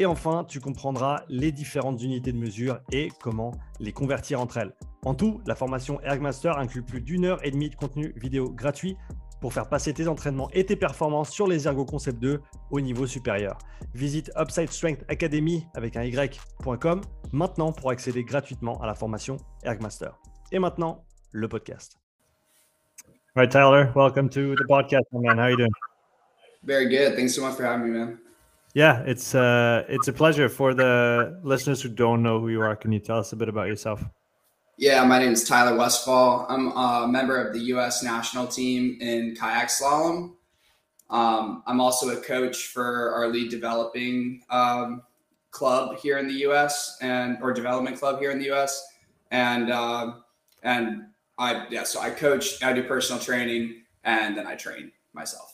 Et enfin, tu comprendras les différentes unités de mesure et comment les convertir entre elles. En tout, la formation Ergmaster inclut plus d'une heure et demie de contenu vidéo gratuit pour faire passer tes entraînements et tes performances sur les Ergo Concept 2 au niveau supérieur. Visite Upside Strength Academy avec un y.com maintenant pour accéder gratuitement à la formation Ergmaster. Et maintenant, le podcast. All right, Tyler, welcome to the podcast, man. How are you doing? Very good. Thanks so much for having me, man. Yeah, it's uh, it's a pleasure. For the listeners who don't know who you are, can you tell us a bit about yourself? Yeah, my name is Tyler Westfall. I'm a member of the U.S. national team in kayak slalom. Um, I'm also a coach for our lead developing um, club here in the U.S. and or development club here in the U.S. and uh, and I yeah, so I coach, I do personal training, and then I train myself.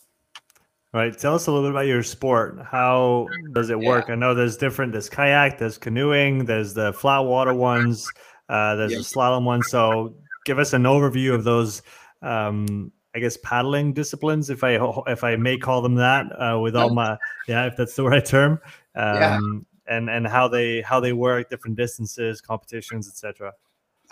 All right, tell us a little bit about your sport. How does it work? Yeah. I know there's different. There's kayak, there's canoeing, there's the flat water ones. Uh, there's the slalom one. So give us an overview of those. Um, I guess paddling disciplines, if I if I may call them that, uh, with all my yeah, if that's the right term, um, yeah. and and how they how they work, different distances, competitions, etc.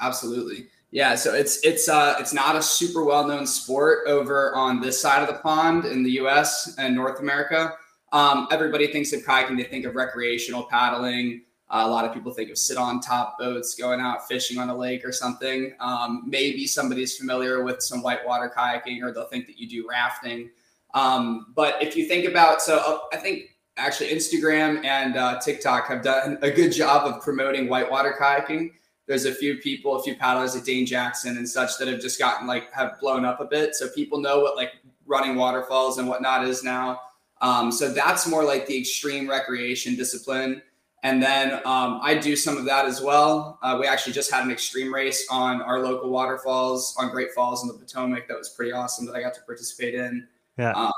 Absolutely, yeah. So it's it's uh it's not a super well known sport over on this side of the pond in the U.S. and North America. Um, everybody thinks of kayaking; they think of recreational paddling. Uh, a lot of people think of sit on top boats, going out fishing on a lake or something. Um, maybe somebody's familiar with some whitewater kayaking, or they'll think that you do rafting. Um, but if you think about, so uh, I think actually Instagram and uh, TikTok have done a good job of promoting whitewater kayaking. There's a few people, a few paddlers like Dane Jackson and such that have just gotten like have blown up a bit. So people know what like running waterfalls and whatnot is now. Um, so that's more like the extreme recreation discipline. And then um, I do some of that as well. Uh, we actually just had an extreme race on our local waterfalls on Great Falls in the Potomac. That was pretty awesome that I got to participate in. Yeah. Um,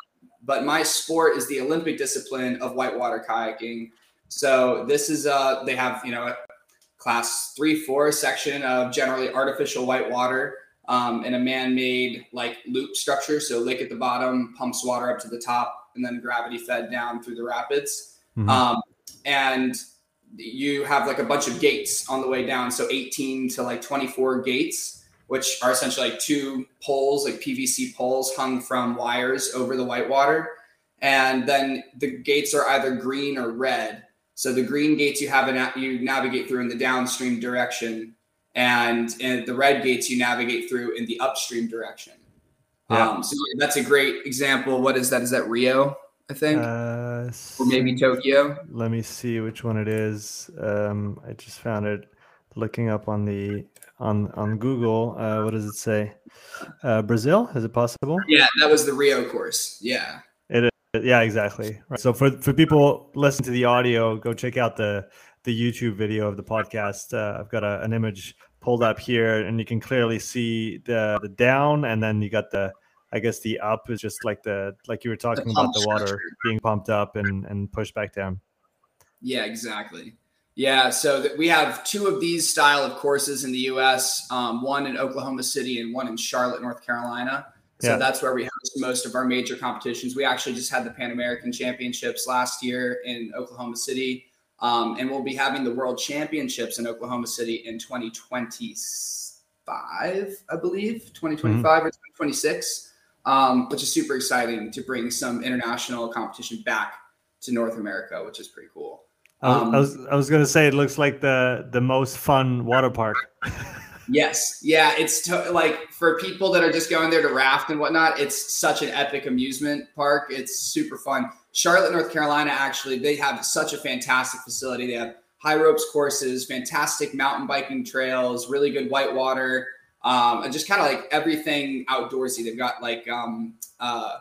but my sport is the Olympic discipline of whitewater kayaking. So this is uh they have you know a class three four section of generally artificial whitewater um, in a man-made like loop structure. So lake at the bottom pumps water up to the top, and then gravity fed down through the rapids. Mm-hmm. Um, and you have like a bunch of gates on the way down. So 18 to like 24 gates, which are essentially like two poles, like PVC poles hung from wires over the white water. And then the gates are either green or red. So the green gates you have an, you navigate through in the downstream direction, and, and the red gates you navigate through in the upstream direction. Yeah. Um, so that's a great example. What is that? Is that Rio? I think, uh, or maybe Tokyo. Let me see which one it is. Um, I just found it looking up on the on on Google. Uh, what does it say? Uh, Brazil? Is it possible? Yeah, that was the Rio course. Yeah. Yeah, exactly. Right. So for for people listening to the audio, go check out the the YouTube video of the podcast. Uh, I've got a, an image pulled up here, and you can clearly see the the down, and then you got the I guess the up is just like the like you were talking the about the water structure. being pumped up and and pushed back down. Yeah, exactly. Yeah, so that we have two of these style of courses in the U.S. Um, one in Oklahoma City and one in Charlotte, North Carolina. So yeah. that's where we host most of our major competitions. We actually just had the Pan American Championships last year in Oklahoma City, um, and we'll be having the World Championships in Oklahoma City in 2025, I believe, 2025 mm-hmm. or 2026 um, which is super exciting to bring some international competition back to North America, which is pretty cool. Um, I was I was gonna say it looks like the the most fun water park. yes, yeah, it's to, like for people that are just going there to raft and whatnot. It's such an epic amusement park. It's super fun. Charlotte, North Carolina, actually, they have such a fantastic facility. They have high ropes courses, fantastic mountain biking trails, really good whitewater um, and just kind of like everything outdoorsy. They've got like um, uh,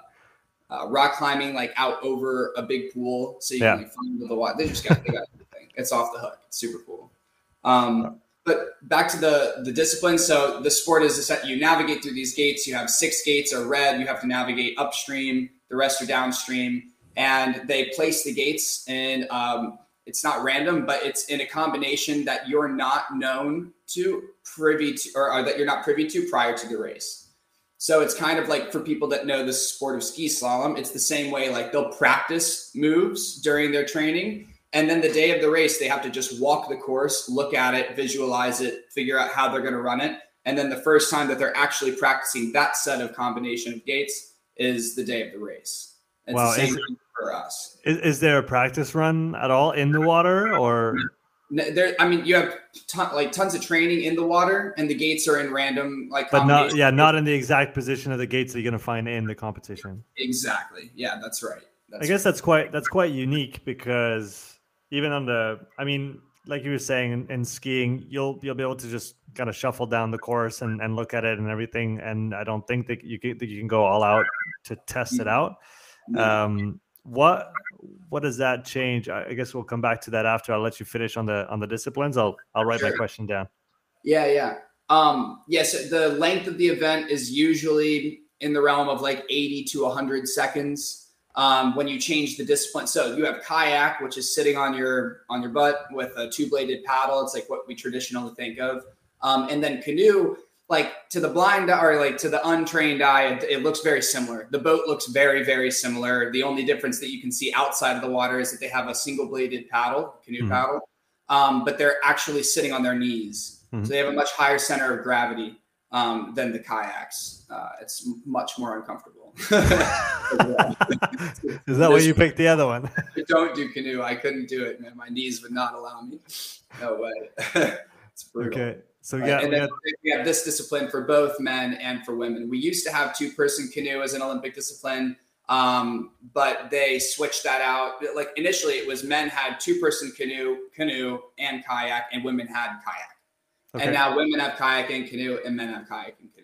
uh, rock climbing like out over a big pool, so you yeah. can like, find the water. They just got, they got everything. It's off the hook. It's super cool. Um, but back to the the discipline. So the sport is that you navigate through these gates. You have six gates are red. You have to navigate upstream. The rest are downstream, and they place the gates and Um, it's not random, but it's in a combination that you're not known to, privy to, or, or that you're not privy to prior to the race. So it's kind of like for people that know the sport of ski slalom, it's the same way. Like they'll practice moves during their training and then the day of the race, they have to just walk the course, look at it, visualize it, figure out how they're going to run it. And then the first time that they're actually practicing that set of combination of gates is the day of the race. It's wow, the same is, for us. Is, is, there a practice run at all in the water or? There, I mean, you have ton, like tons of training in the water, and the gates are in random like. But not, yeah, not in the exact position of the gates that you're going to find in the competition. Exactly. Yeah, that's right. That's I guess right. that's quite that's quite unique because even on the i mean like you were saying in, in, skiing you'll you'll be able to just kind of shuffle down the course and, and look at it and everything and i don't think that you can that you can go all out to test it out. Um what what does that change? I guess we'll come back to that after i'll let you finish on the on the disciplines. I'll i'll write sure. my question down. Yeah yeah. Um yes the length of the event is usually in the realm of like 80 to 100 seconds um, when you change the discipline. So you have kayak, which is sitting on your on your butt with a two bladed paddle. It's like what we traditionally think of. Um, and then canoe, like to the blind or like to the untrained eye, it, it, looks very similar. The boat looks very very similar. The only difference that you can see outside of the water is that they have a single bladed paddle, canoe mm-hmm. paddle, um, but they're actually sitting on their knees. Mm-hmm. So they have a much higher center of gravity um, than the kayaks. Uh, it's much more uncomfortable. Is that why you picked the other one? I don't do canoe. I couldn't do it, man. My knees would not allow me. No way. it's brutal. Okay. So yeah, and then we have this discipline for both men and for women. We used to have two-person canoe as an Olympic discipline, um, but they switched that out. Like initially, it was men had two-person canoe, canoe, and kayak, and women had kayak. Okay. And now women have kayak and canoe, and men have kayak and canoe.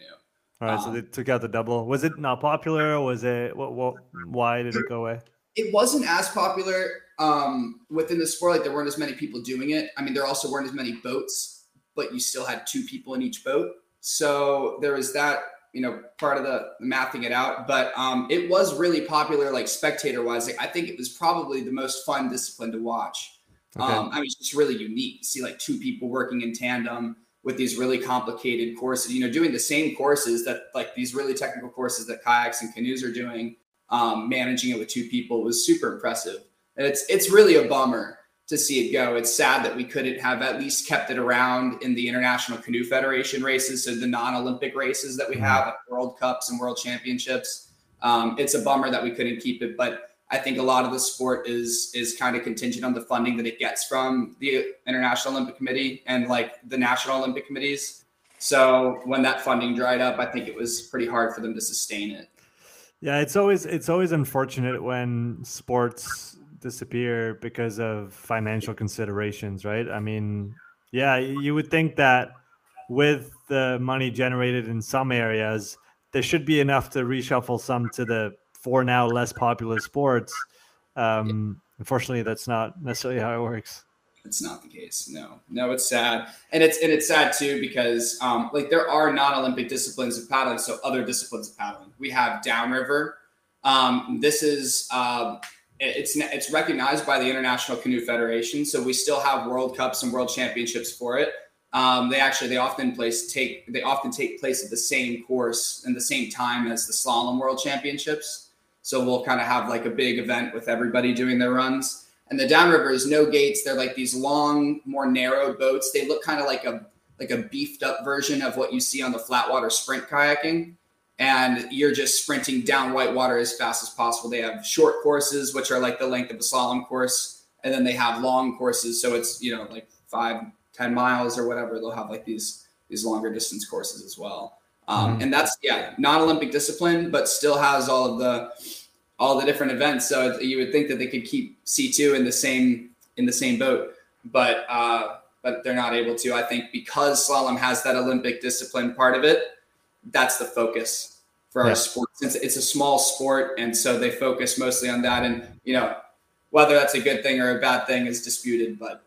All right, um, so they took out the double. Was it not popular? Was it what? What? Why did it go away? It wasn't as popular um, within the sport. Like there weren't as many people doing it. I mean, there also weren't as many boats, but you still had two people in each boat. So there was that, you know, part of the mapping it out. But um, it was really popular, like spectator wise. Like I think it was probably the most fun discipline to watch. Okay. Um, I mean, it's just really unique to see like two people working in tandem with these really complicated courses. You know, doing the same courses that like these really technical courses that kayaks and canoes are doing, um, managing it with two people was super impressive. And it's it's really a bummer to see it go. It's sad that we couldn't have at least kept it around in the International Canoe Federation races, so the non-Olympic races that we mm-hmm. have, like World Cups and World Championships. Um, it's a bummer that we couldn't keep it, but I think a lot of the sport is is kind of contingent on the funding that it gets from the International Olympic Committee and like the National Olympic Committees. So when that funding dried up, I think it was pretty hard for them to sustain it. Yeah, it's always it's always unfortunate when sports disappear because of financial considerations, right? I mean, yeah, you would think that with the money generated in some areas, there should be enough to reshuffle some to the for now less popular sports. Um, unfortunately, that's not necessarily how it works. It's not the case. No, no, it's sad, and it's and it's sad too because um, like there are non-Olympic disciplines of paddling, so other disciplines of paddling. We have downriver. Um, this is um, it's it's recognized by the International Canoe Federation, so we still have World Cups and World Championships for it. Um, they actually they often place take they often take place at the same course and the same time as the slalom World Championships. So we'll kind of have like a big event with everybody doing their runs. And the downriver is no gates. They're like these long, more narrow boats. They look kind of like a like a beefed up version of what you see on the flatwater sprint kayaking. And you're just sprinting down white water as fast as possible. They have short courses, which are like the length of a slalom course, and then they have long courses. So it's you know like five, ten miles or whatever. They'll have like these these longer distance courses as well. Um, mm-hmm. And that's yeah, non-Olympic discipline, but still has all of the all the different events. So you would think that they could keep C two in the same in the same boat, but uh, but they're not able to. I think because slalom has that Olympic discipline part of it, that's the focus for our yeah. sport. Since it's a small sport, and so they focus mostly on that. And you know, whether that's a good thing or a bad thing is disputed. But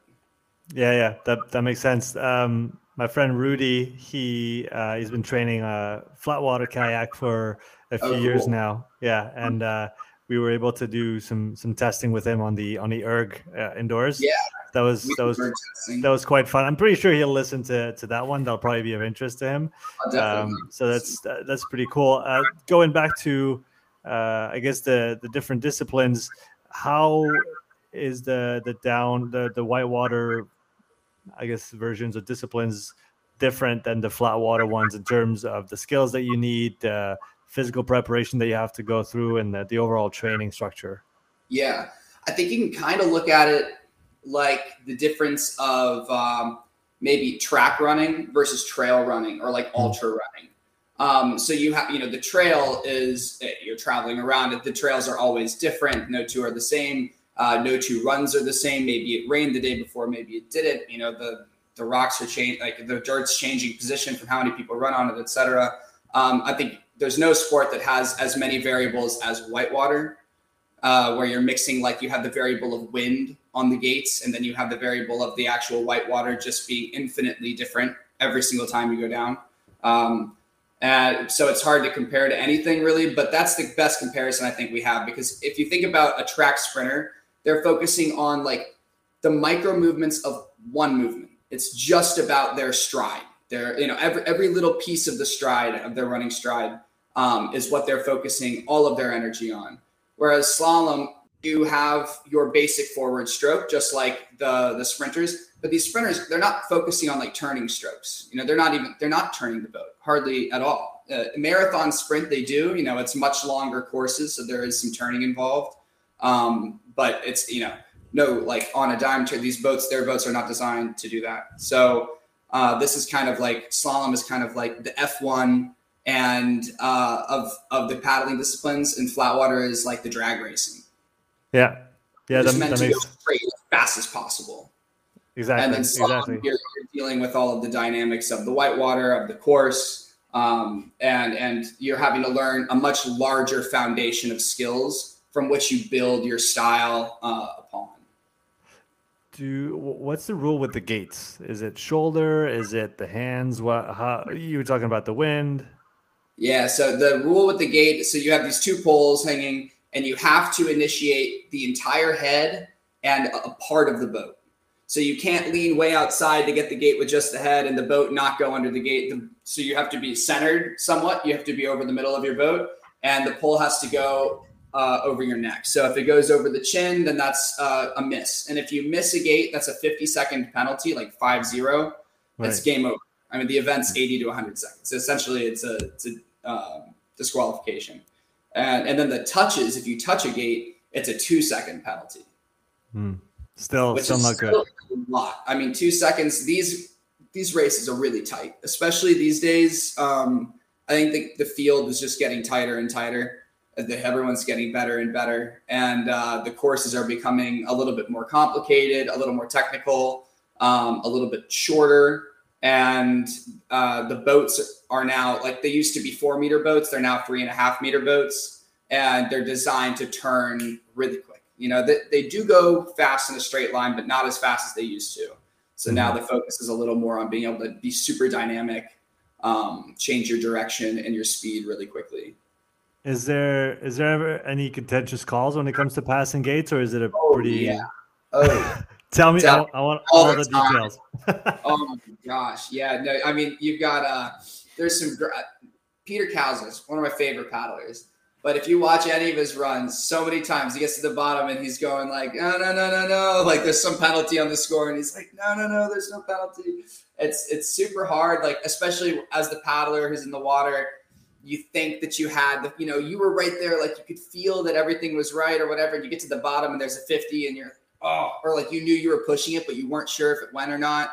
yeah, yeah, that that makes sense. Um, my friend Rudy, he uh, he's been training a flat water kayak for a few oh, cool. years now. Yeah, and uh, we were able to do some some testing with him on the on the erg uh, indoors. Yeah, that was that was that was quite fun. I'm pretty sure he'll listen to to that one. That'll probably be of interest to him. Um, so that's that's pretty cool. Uh, going back to uh, I guess the the different disciplines. How is the the down the the whitewater I guess versions of disciplines different than the flat water ones in terms of the skills that you need, the physical preparation that you have to go through, and the, the overall training structure? Yeah, I think you can kind of look at it like the difference of um, maybe track running versus trail running or like mm-hmm. ultra running. Um, so you have, you know, the trail is eh, you're traveling around it. The trails are always different. No two are the same. Uh, no two runs are the same. Maybe it rained the day before, maybe it didn't. You know, the the rocks are changing, like the dirt's changing position from how many people run on it, etc. Um, I think there's no sport that has as many variables as whitewater, uh, where you're mixing like you have the variable of wind on the gates, and then you have the variable of the actual whitewater just being infinitely different every single time you go down. Um, and so it's hard to compare to anything really, but that's the best comparison I think we have because if you think about a track sprinter, they're focusing on like the micro movements of one movement. It's just about their stride. Their, you know, every every little piece of the stride of their running stride um, is what they're focusing all of their energy on. Whereas slalom, you have your basic forward stroke, just like the the sprinters. But these sprinters, they're not focusing on like turning strokes. You know, they're not even they're not turning the boat hardly at all. Uh, marathon sprint, they do. You know, it's much longer courses, so there is some turning involved. Um, but it's you know no like on a dime to these boats their boats are not designed to do that. So uh, this is kind of like slalom is kind of like the f1 and uh, of of the paddling disciplines and flat water is like the drag racing. Yeah. Yeah that, meant that to makes... go straight as fast as possible. Exactly and then slalom, exactly. You're, you're, dealing with all of the dynamics of the whitewater of the course um, and and you're having to learn a much larger foundation of skills from which you build your style uh, upon. Do what's the rule with the gates? Is it shoulder? Is it the hands? What? How you were talking about the wind? Yeah. So the rule with the gate. So you have these two poles hanging, and you have to initiate the entire head and a part of the boat. So you can't lean way outside to get the gate with just the head and the boat not go under the gate. So you have to be centered somewhat. You have to be over the middle of your boat, and the pole has to go uh, over your neck. So if it goes over the chin, then that's uh, a miss. And if you miss a gate, that's a 50 second penalty, like 5 0. That's right. game over. I mean, the event's 80 to 100 seconds. So essentially, it's a, it's a um, disqualification. And, and then the touches, if you touch a gate, it's a two second penalty. Hmm. Still, still not still good. A lot. I mean, two seconds. These these races are really tight, especially these days. Um, I think the, the field is just getting tighter and tighter everyone's getting better and better, and uh, the courses are becoming a little bit more complicated, a little more technical, um, a little bit shorter, and uh, the boats are now like they used to be four meter boats; they're now three and a half meter boats, and they're designed to turn really quick. You know, they, they do go fast in a straight line, but not as fast as they used to. So now mm-hmm. the focus is a little more on being able to be super dynamic, um, change your direction and your speed really quickly. Is there is there ever any contentious calls when it comes to passing gates, or is it a oh, pretty? Yeah. Oh, tell me. I, I, want all, all the, details. oh my gosh, yeah. No, I mean you've got uh, there's some Peter Kauzer, one of my favorite paddlers. But if you watch any of his runs, so many times he gets to the bottom and he's going like, no, no, no, no, no. Like there's some penalty on the score, and he's like, no, no, no, there's no penalty. It's it's super hard, like especially as the paddler who's in the water you think that you had the, you know, you were right there, like you could feel that everything was right or whatever. And you get to the bottom and there's a 50 and you're, oh, or like you knew you were pushing it, but you weren't sure if it went or not.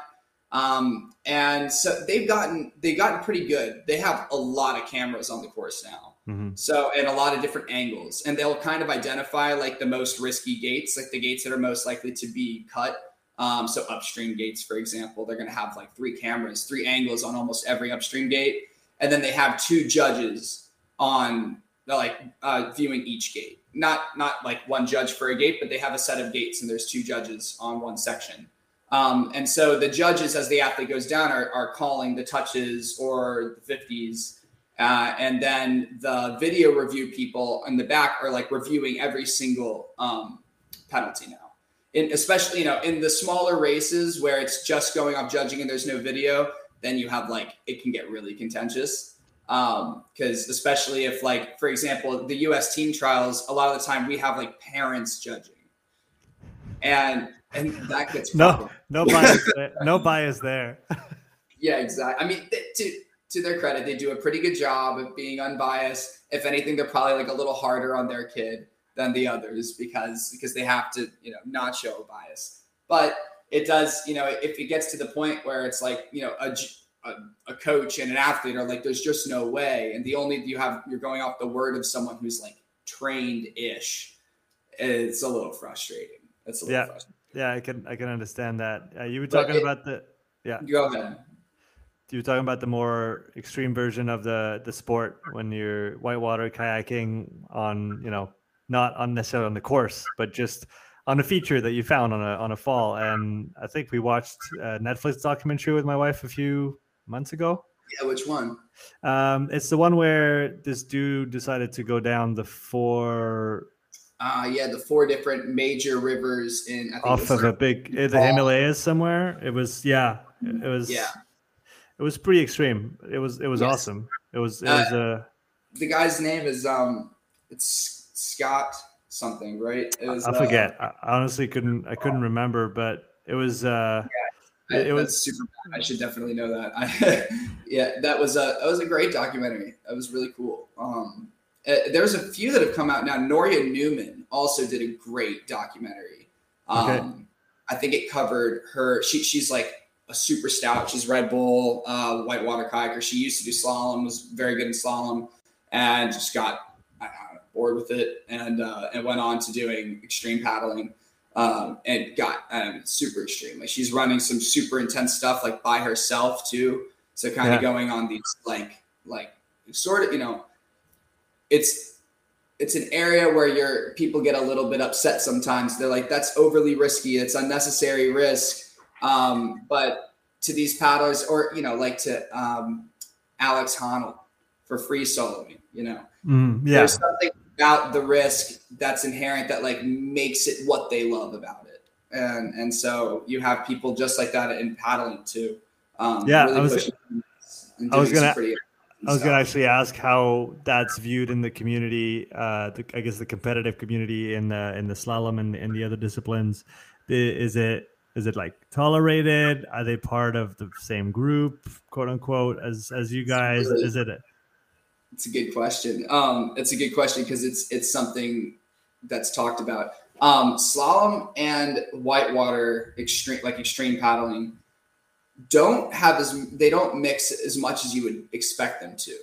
Um, and so they've gotten, they've gotten pretty good. They have a lot of cameras on the course now. Mm-hmm. So, and a lot of different angles, and they'll kind of identify like the most risky gates, like the gates that are most likely to be cut Um, so upstream gates, for example, they're going to have like three cameras, three angles on almost every upstream gate, and then they have two judges on like uh, viewing each gate. Not not like one judge for a gate, but they have a set of gates, and there's two judges on one section. Um, and so the judges, as the athlete goes down, are, are calling the touches or the 50s. Uh, and then the video review people in the back are like reviewing every single um, penalty now. In, especially, you know, in the smaller races where it's just going off judging and there's no video, then you have like, it can get really contentious. Because um, especially if, like, for example, the US team trials, a lot of the time we have like parents judging. And and that gets no no bias there. no bias there. yeah, exactly. I mean, to to their credit, they do a pretty good job of being unbiased. If anything, they're probably like a little harder on their kid than the others because because they have to you know not show a bias. But it does you know if it gets to the point where it's like you know a a, a, coach and an athlete are like, there's just no way. And the only you have, you're going off the word of someone who's like trained ish. It's a little frustrating. It's a little yeah. frustrating. Yeah, I can I can understand that. Uh, you were talking it, about the yeah. Go ahead. You were talking about the more extreme version of the the sport when you're whitewater kayaking on you know not unnecessarily on the course, but just on a feature that you found on a on a fall. And I think we watched a Netflix documentary with my wife a few months ago. Yeah, which one? Um, it's the one where this dude decided to go down the four uh, yeah, the four different major rivers in off of a big the Himalayas somewhere. It was yeah, it was yeah, it was pretty extreme. It was it was yes. awesome. It was it uh, was uh, the guy's name is um it's Scott something right? It was, I forget. Uh, I honestly couldn't I couldn't remember, but it was uh yeah, it, it was super. Bad. I should definitely know that. I, yeah, that was a that was a great documentary. That was really cool. Um, uh, there's a few that have come out now. Nouria Newman also did a great documentary. Um, okay. I think it covered her. She, she's like a super stout. She's Red Bull uh, whitewater kayaker. She used to do slalom, was very good in slalom, and just got bored with it, and uh, and went on to doing extreme paddling. Um, and got um, super extreme. Like she's running some super intense stuff, like by herself too. So kind of yeah. going on these like like sort of you know it's it's an area where your people get a little bit upset sometimes. They're like, that's overly risky. It's unnecessary risk. Um, but to these paddlers, or you know, like to um, Alex Honnold for free soloing, you know, mm, yeah. there's something about the risk that's inherent that like makes it what they love about it. And and so you have people just like that in paddling too. Um, yeah, really I was, I was gonna. I was to actually ask how that's viewed in the community. Uh, the, I guess the competitive community in the in the slalom and in the other disciplines. Is it is it like tolerated? Are they part of the same group, quote unquote, as as you guys? Really, is it? A- it's a good question. Um, it's a good question because it's it's something that's talked about. Um, slalom and whitewater extreme like extreme paddling don't have as they don't mix as much as you would expect them to.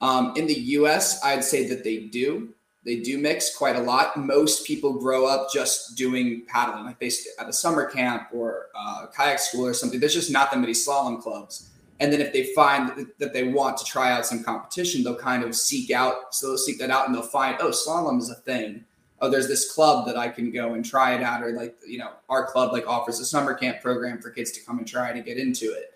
Um, in the U.S., I'd say that they do. They do mix quite a lot. Most people grow up just doing paddling, like they at a summer camp or uh, kayak school or something. There's just not that many slalom clubs. And then if they find that they want to try out some competition, they'll kind of seek out. So they'll seek that out, and they'll find, oh, slalom is a thing oh, there's this club that I can go and try it out, or like you know, our club like offers a summer camp program for kids to come and try to get into it.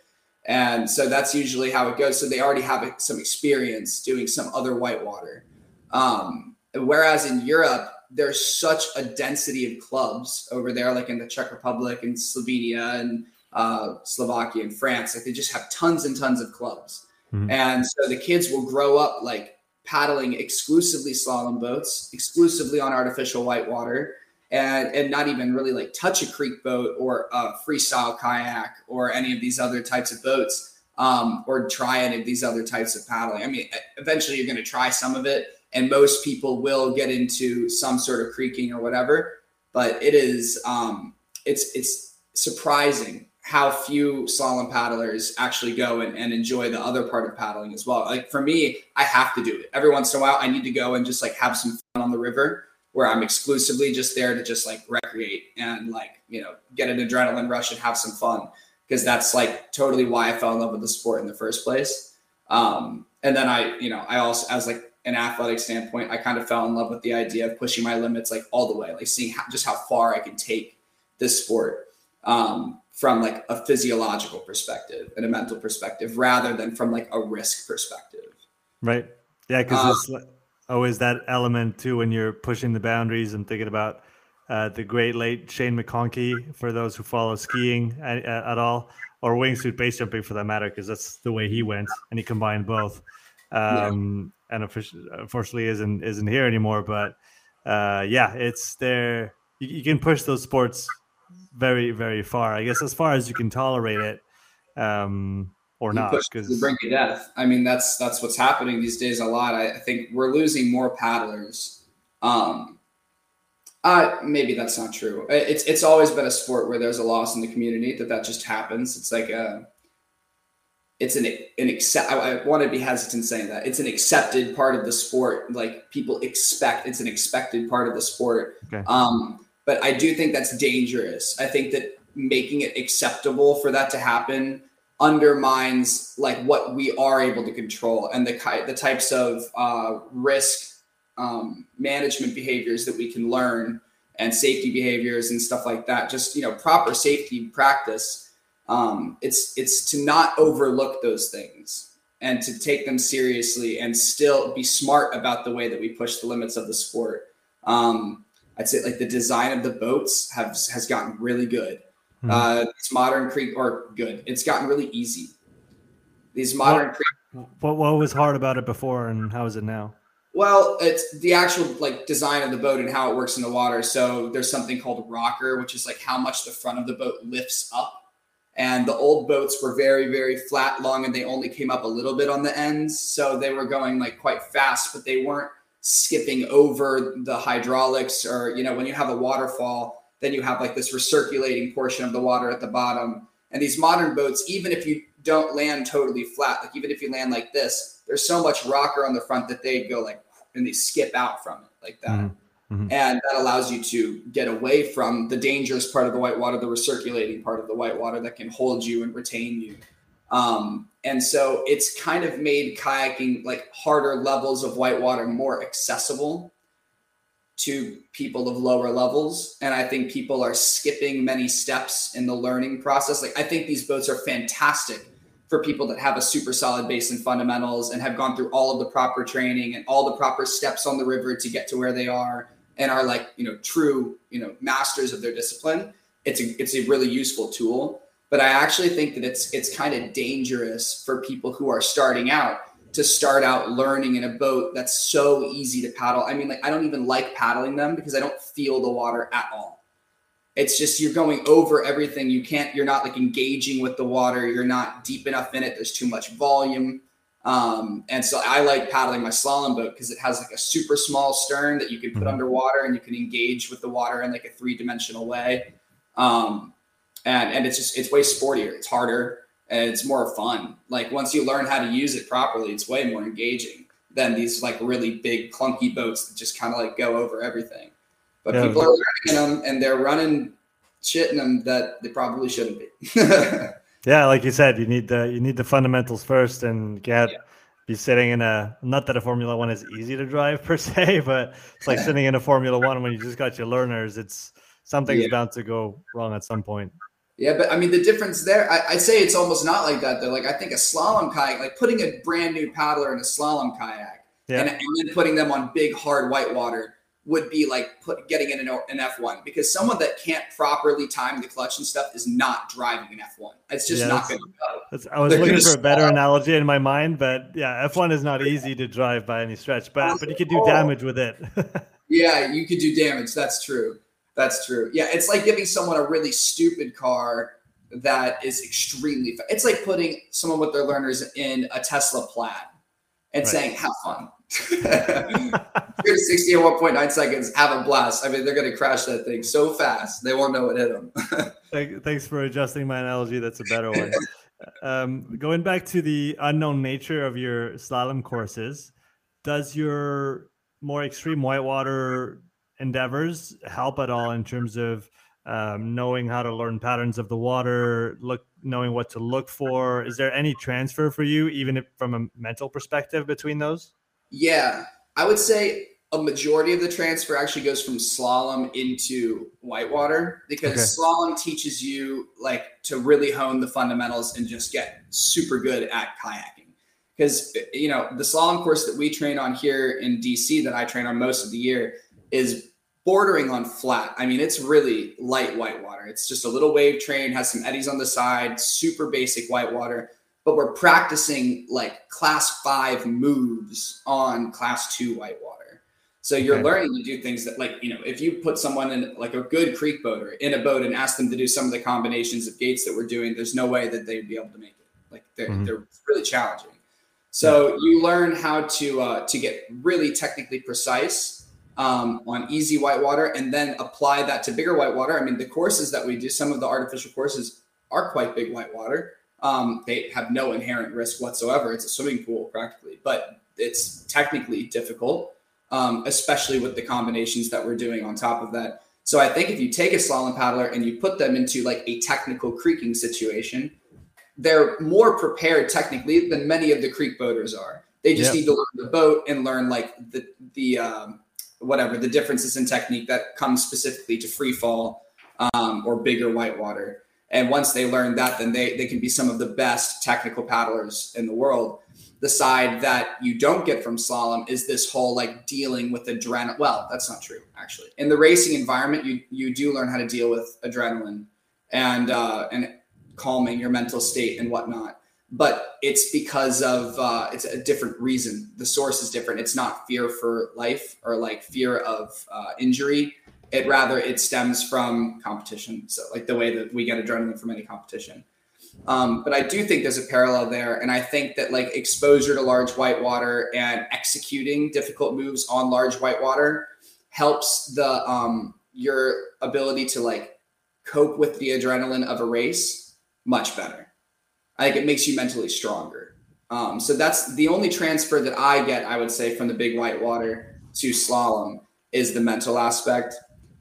And so that's usually how it goes. So they already have some experience doing some other whitewater. Um, whereas in Europe, there's such a density of clubs over there, like in the Czech Republic and Slovenia and uh, Slovakia and France. Like they just have tons and tons of clubs. Mm-hmm. And so the kids will grow up like paddling exclusively slalom boats, exclusively on artificial whitewater, and and not even really like touch a creek boat or a freestyle kayak or any of these other types of boats, um, or try any of these other types of paddling. I mean, eventually you're going to try some of it, and most people will get into some sort of creeking or whatever. But it is um, it's it's surprising how few slalom paddlers actually go and, and enjoy the other part of paddling as well. Like for me, I have to do it every once in a while. I need to go and just like have some fun on the river where I'm exclusively just there to just like recreate and like, you know, get an adrenaline rush and have some fun. Because that's like totally why I fell in love with the sport in the first place. Um, and then I, you know, I also, as like an athletic standpoint, I kind of fell in love with the idea of pushing my limits like all the way, like seeing how, just how far I can take this sport um, from like a physiological perspective and a mental perspective rather than from like a risk perspective. Right. Yeah. Cause uh, it's always that element too when you're pushing the boundaries and thinking about uh, the great late Shane McConkey for those who follow skiing at, at all or wingsuit base jumping for that matter because that's the way he went and he combined both um, yeah. and unfortunately isn't isn't here anymore but uh, yeah it's there you, you, can push those sports very very far i guess as far as you can tolerate it um, or you not because the brink of death. I mean, that's that's what's happening these days a lot. I, I think we're losing more paddlers. Um, uh, maybe that's not true. It's it's always been a sport where there's a loss in the community that that just happens. It's like a it's an an accept. I, I want to be hesitant saying that it's an accepted part of the sport. Like people expect it's an expected part of the sport. Okay. Um, but I do think that's dangerous. I think that making it acceptable for that to happen undermines like what we are able to control and the the types of uh, risk um, management behaviors that we can learn and safety behaviors and stuff like that. Just you know, proper safety practice. Um, it's it's to not overlook those things and to take them seriously and still be smart about the way that we push the limits of the sport. Um, I'd say like the design of the boats have has gotten really good. Mm-hmm. Uh, it's modern creek or good. It's gotten really easy. These modern what, creek. What what was hard about it before, and how is it now? Well, it's the actual like design of the boat and how it works in the water. So there's something called rocker, which is like how much the front of the boat lifts up. And the old boats were very, very flat, long, and they only came up a little bit on the ends. So they were going like quite fast, but they weren't skipping over the hydraulics or, you know, when you have a waterfall, then you have like this recirculating portion of the water at the bottom. And these modern boats, even if you don't land totally flat, like even if you land like this, there's so much rocker on the front that they go like and they skip out from it like that. Mm-hmm. mm-hmm. And that allows you to get away from the dangerous part of the white water the recirculating part of the white water that can hold you and retain you. Um, and so it's kind of made kayaking like harder levels of whitewater more accessible to people of lower levels. And I think people are skipping many steps in the learning process. Like, I think these boats are fantastic for people that have a super solid base in fundamentals and have gone through all of the proper training and all the proper steps on the river to get to where they are and are like, you know, true, you know, masters of their discipline. It's a, it's a really useful tool. But I actually think that it's, it's kind of dangerous for people who are starting out to start out learning in a boat that's so easy to paddle. I mean, like I don't even like paddling them because I don't feel the water at all. It's just you're going over everything. You can't, you're not like engaging with the water. You're not deep enough in it. There's too much volume. Um, and so I like paddling my slalom boat because it has like a super small stern that you can put mm-hmm. underwater and you can engage with the water in like a three dimensional way. Um, and, and it's just, it's way sportier. It's harder and it's more fun. Like once you learn how to use it properly, it's way more engaging than these like really big clunky boats that just kind of like go over everything. But yeah. people are learning in them and they're running shit in them that they probably shouldn't be. yeah, like you said, you need the you need the fundamentals first and get yeah. be sitting in a not that a Formula One is easy to drive per se, but it's like sitting in a Formula One when you just got your learners. It's something's yeah. bound to go wrong at some point. Yeah, but I mean the difference there, I, would say it's almost not like that though. Like I think a slalom kayak, like putting a brand new paddler in a slalom kayak yeah. and, and, then putting them on big hard white water would be like put getting in an, an F1 because someone that can't properly time the clutch and stuff is not driving an F1. It's just yeah, not going to go. I was They're looking for a better analogy in my mind, but yeah, F1 is not easy to drive by any stretch, but but you could do oh. damage with it. yeah, you could do damage. That's true. That's true. Yeah, it's like giving someone a really stupid car that is extremely. Fa- it's like putting someone with their learners in a Tesla Plaid and right. saying, "Have fun." You're 60 at 1.9 seconds. Have a blast. I mean, they're going to crash that thing so fast they won't know what hit them. Thanks for adjusting my analogy. That's a better one. um, going back to the unknown nature of your slalom courses, does your more extreme whitewater endeavors help at all in terms of um, knowing how to learn patterns of the water, look, knowing what to look for? Is there any transfer for you, even if, from a mental perspective, between those? Yeah, I would say a majority of the transfer actually goes from slalom into whitewater because okay. slalom teaches you like to really hone the fundamentals and just get super good at kayaking. Because you know the slalom course that we train on here in DC that I train on most of the year is bordering on flat. I mean, it's really light whitewater. It's just a little wave train, has some eddies on the side, super basic whitewater. But we're practicing like class five moves on class two whitewater. So you're okay. learning to do things that, like, you know, if you put someone in like a good creek boater in a boat and ask them to do some of the combinations of gates that we're doing, there's no way that they'd be able to make it. Like, they're, mm-hmm. they're really challenging. So you learn how to uh, to get really technically precise um, on easy whitewater, and then apply that to bigger whitewater. I mean, the courses that we do, some of the artificial courses are quite big whitewater. Um, they have no inherent risk whatsoever. It's a swimming pool practically, but it's technically difficult um, especially with the combinations that we're doing on top of that. So I think if you take a slalom paddler and you put them into like a technical creeking situation, they're more prepared technically than many of the creek boaters are. They just yep. need to learn the boat and learn like the the um, whatever the differences in technique that comes specifically to free fall um, or bigger whitewater. And once they learn that, then they they can be some of the best technical paddlers in the world the side that you don't get from slalom is this whole like dealing with adrenaline. Well, that's not true actually. In the racing environment, you you do learn how to deal with adrenaline and uh, and calming your mental state and whatnot. But it's because of uh, it's a different reason. The source is different. It's not fear for life or like fear of uh, injury. It rather it stems from competition. So like the way that we get adrenaline from any competition. Um, but I do think there's a parallel there. And I think that like exposure to large whitewater and executing difficult moves on large whitewater helps the um, your ability to like cope with the adrenaline of a race much better. I think it makes you mentally stronger. Um, so that's the only transfer that I get, I would say, from the big white water to slalom is the mental aspect.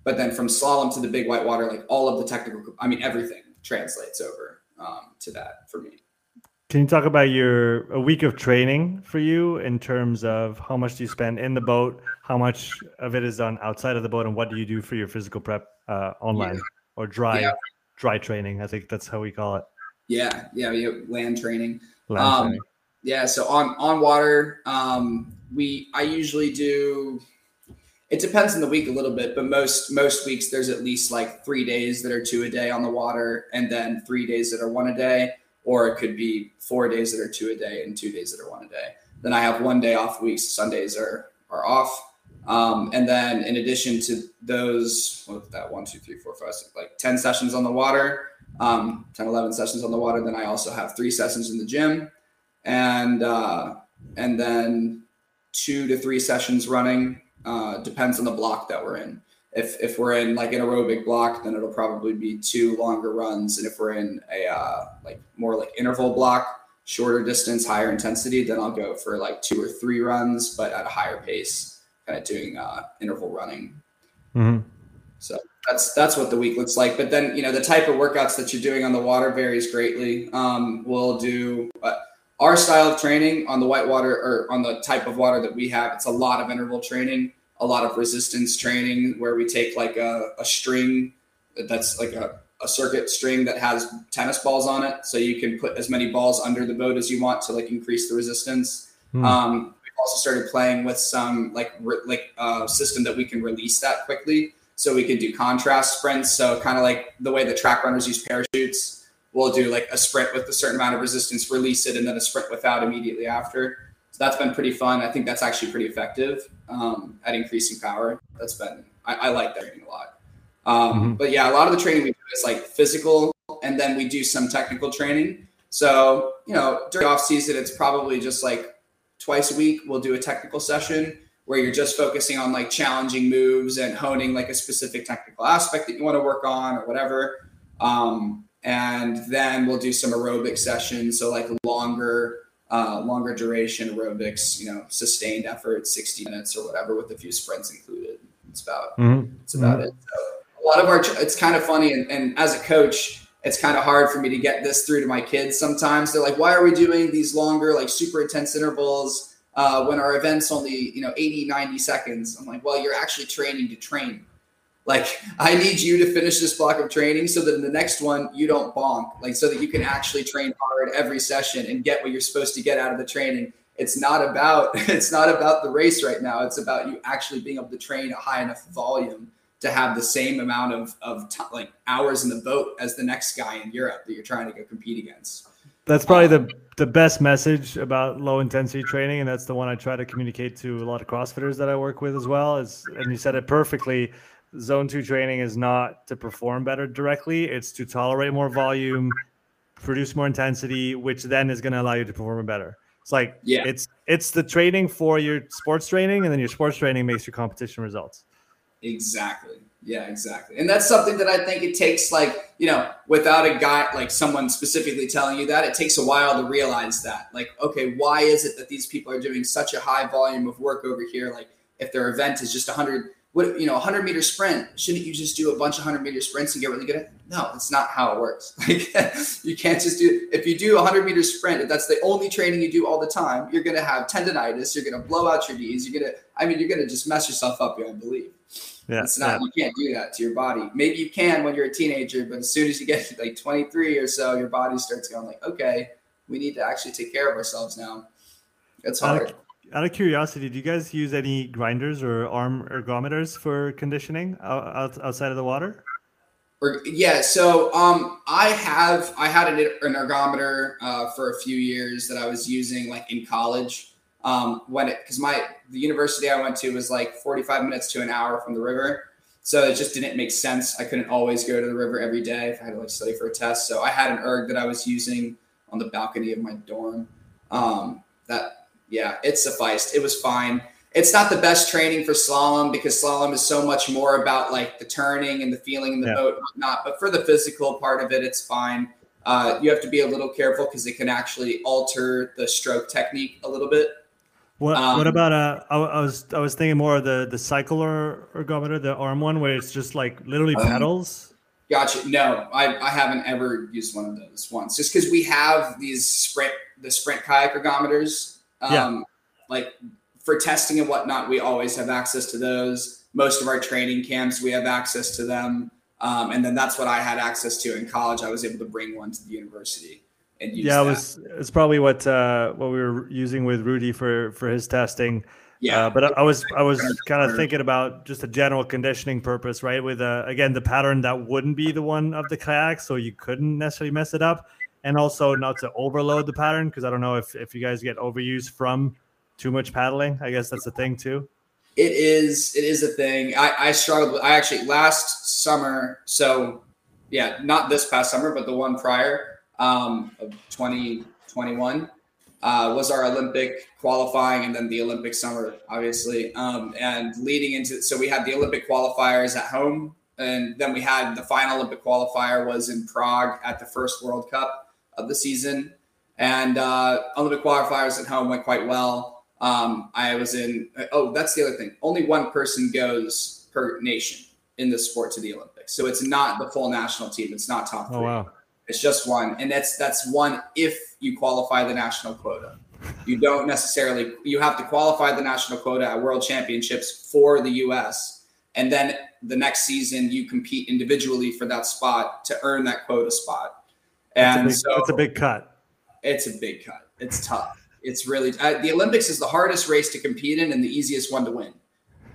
But then from slalom to the big white water, like all of the technical, I mean, everything translates over um, to that for me. Can you talk about your a week of training for you in terms of how much do you spend in the boat, how much of it is done outside of the boat, and what do you do for your physical prep uh, online yeah. or dry yeah. dry training? I think that's how we call it. Yeah, yeah, we have land training. Land um, training. Yeah, so on on water, um, we I usually do it depends on the week a little bit, but most most weeks there's at least like three days that are two a day on the water, and then three days that are one a day, or it could be four days that are two a day and two days that are one a day. Then I have one day off weeks. Sundays are are off, um, and then in addition to those, what that one, two, three, four, five, six, like ten sessions on the water, um, 10, 11 sessions on the water. Then I also have three sessions in the gym, and uh, and then two to three sessions running uh, depends on the block that we're in. If, if we're in like an aerobic block, then it'll probably be two longer runs. And if we're in a uh, like more like interval block, shorter distance, higher intensity, then I'll go for like two or three runs, but at a higher pace, kind of doing uh, interval running. Mm-hmm. So that's that's what the week looks like. But then you know the type of workouts that you're doing on the water varies greatly. Um, we'll do. Uh, our style of training on the whitewater or on the type of water that we have, it's a lot of interval training a lot of resistance training where we take like a, a string that's like a, a circuit string that has tennis balls on it. So you can put as many balls under the boat as you want to like increase the resistance. Mm. Um, we've also started playing with some like re- like uh, system that we can release that quickly. So we can do contrast sprints. So kind of like the way the track runners use parachutes, we'll do like a sprint with a certain amount of resistance, release it, and then a sprint without immediately after. So that's been pretty fun. I think that's actually pretty effective um, at increasing power. That's been I, I like that training a lot. Um, mm-hmm. But yeah, a lot of the training we do is like physical, and then we do some technical training. So you know, during off season, it's probably just like twice a week we'll do a technical session where you're just focusing on like challenging moves and honing like a specific technical aspect that you want to work on or whatever. Um, and then we'll do some aerobic sessions, so like longer uh, longer duration aerobics, you know, sustained effort, 60 minutes or whatever, with a few sprints included. It's about mm-hmm. it's about mm-hmm. it. So a lot of our it's kind of funny, and, and as a coach, it's kind of hard for me to get this through to my kids. Sometimes they're like, "Why are we doing these longer, like super intense intervals?" Uh, when our event's only you know 80 90 seconds i'm like well you're actually training to train like I need you to finish this block of training so that in the next one you don't bonk, like so that you can actually train hard every session and get what you're supposed to get out of the training. It's not about it's not about the race right now. It's about you actually being able to train a high enough volume to have the same amount of of t- like hours in the boat as the next guy in Europe that you're trying to go compete against. That's probably the the best message about low intensity training, and that's the one I try to communicate to a lot of CrossFitters that I work with as well. Is and you said it perfectly zone two training is not to perform better directly, it's to tolerate more volume, produce more intensity, which then is going to allow you to perform better. It's like yeah. it's it's the training for your sports training, and then your sports training makes your competition results. Exactly. Yeah, exactly. And that's something that I think it takes like, you know, without a guy like someone specifically telling you that, it takes a while to realize that. Like, okay, why is it that these people are doing such a high volume of work over here? Like if their event is just 100 what you know, a hundred meter sprint. Shouldn't you just do a bunch of hundred meter sprints and get really good at? It? No, that's not how it works. Like you can't just do. If you do a hundred meter sprint, if that's the only training you do all the time, you're gonna have tendonitis. You're gonna blow out your knees. You're gonna. I mean, you're gonna just mess yourself up. I believe. Yeah, it's not. Yeah. You can't do that to your body. Maybe you can when you're a teenager, but as soon as you get like 23 or so, your body starts going like, okay, we need to actually take care of ourselves now. It's hard out of curiosity, do you guys use any grinders or arm ergometers for conditioning out, outside of the water? Or, yeah, so um, I have I had an, an ergometer uh, for a few years that I was using like in college um, when it because my the university I went to was like 45 minutes to an hour from the river, so it just didn't make sense. I couldn't always go to the river every day if I had to like study for a test. So I had an erg that I was using on the balcony of my dorm. Um, that yeah, it sufficed. It was fine. It's not the best training for slalom because slalom is so much more about like the turning and the feeling in the yeah. boat and whatnot. But for the physical part of it, it's fine. Uh, you have to be a little careful because it can actually alter the stroke technique a little bit. What um, What about uh? I, I, was I was thinking more of the the cycle ergometer, the arm one, where it's just like literally um, pedals. Gotcha. No, I, I haven't ever used one of those once. Just because we have these sprint the sprint kayak ergometers um, yeah. Like for testing and whatnot, we always have access to those. Most of our training camps, we have access to them. Um, and then that's what I had access to in college. I was able to bring one to the university and use. Yeah, it was it's probably what uh, what we were using with Rudy for for his testing. Yeah, uh, but I, I, was I was kind of thinking about just a general conditioning purpose, right? With uh, again the pattern that wouldn't be the one of the kayak, so you couldn't necessarily mess it up and also not to overload the pattern because I don't know if if you guys get overused from too much paddling. I guess that's a thing too. It is. It is a thing. I, I struggled. With, I actually last summer. So yeah, not this past summer, but the one prior um, of 2021 uh, was our Olympic qualifying, and then the Olympic summer, obviously. Um, and leading into so we had the Olympic qualifiers at home, and then we had the final Olympic qualifier was in Prague at the first World Cup of the season. And uh, Olympic qualifiers at home went quite well. Um, I was in, oh, that's the other thing. Only one person goes per nation in the sport to the Olympics. So it's not the full national team. It's not top oh, three. Oh, wow. It's just one. And that's that's one if you qualify the national quota. You don't necessarily you have to qualify the national quota at world championships for the US. And then the next season you compete individually for that spot to earn that quota spot. And that's a big, so it's a big cut. It's a big cut. It's tough. It's really uh, the Olympics is the hardest race to compete in and the easiest one to win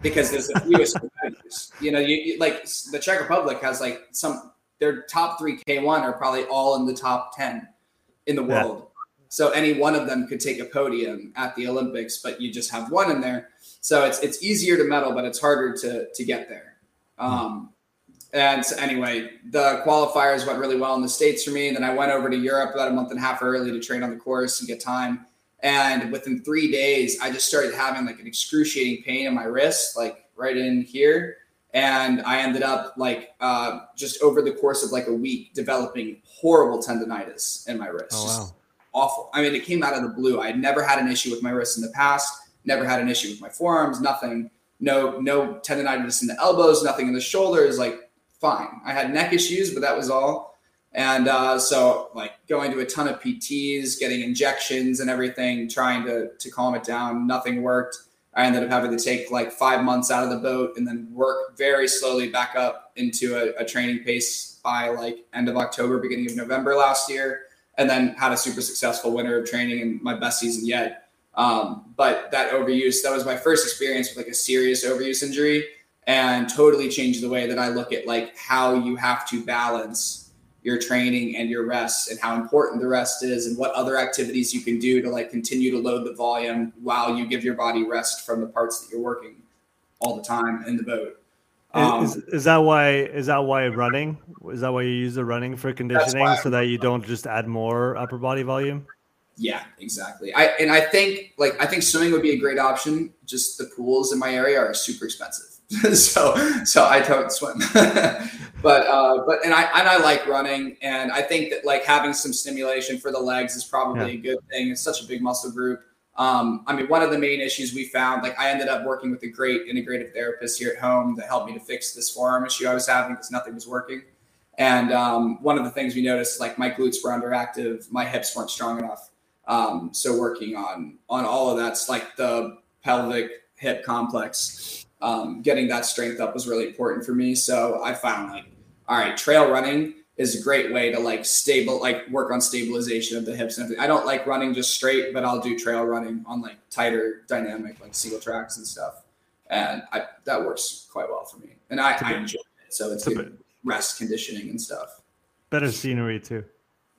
because there's the fewest competitors. You know, you, you, like the Czech Republic has like some their top three K1 are probably all in the top ten in the world. Yeah. So any one of them could take a podium at the Olympics, but you just have one in there. So it's it's easier to medal, but it's harder to to get there. Um, and so anyway, the qualifiers went really well in the States for me. And then I went over to Europe about a month and a half early to train on the course and get time. And within three days, I just started having like an excruciating pain in my wrist, like right in here. And I ended up like uh, just over the course of like a week developing horrible tendonitis in my wrist. Oh, wow. Awful. I mean, it came out of the blue. I had never had an issue with my wrist in the past, never had an issue with my forearms, nothing no no tendonitis in the elbows, nothing in the shoulders, like fine. I had neck issues, but that was all. And uh, so, like going to a ton of PTs, getting injections and everything, trying to to calm it down. Nothing worked. I ended up having to take like five months out of the boat and then work very slowly back up into a, a training pace by like end of October, beginning of November last year, and then had a super successful winter of training and my best season yet. Um, but that overuse, that was my first experience with like a serious overuse injury and totally changed the way that I look at like how you have to balance your training and your rest and how important the rest is and what other activities you can do to like continue to load the volume while you give your body rest from the parts that you're working all the time in the boat. Um, is, is, that why is that why running is that why you use the running for conditioning so that you don't just add more upper body volume? Yeah exactly. I and i think like i think swimming would be a great option. Just the pools in my area are super expensive so so I don't swim. but uh, but and I and I like running, and I think that like having some stimulation for the legs is probably yeah. a good thing. It's such a big muscle group. Um, I mean, one of the main issues we found, like I ended up working with a great integrative therapist here at home that helped me to fix this forearm issue I was having because nothing was working. And um, one of the things we noticed, like my glutes were underactive, my hips weren't strong enough. Um, so working on on all of that's like the pelvic hip complex um, getting that strength up was really important for me. So I found like, all right, trail running is a great way to like stable, like work on stabilization of the hips and everything. I don't like running just straight, but I'll do trail running on like tighter dynamic, like single tracks and stuff. And I, that works quite well for me. And I, I enjoy it. So it's, it's good rest conditioning and stuff. Better scenery too.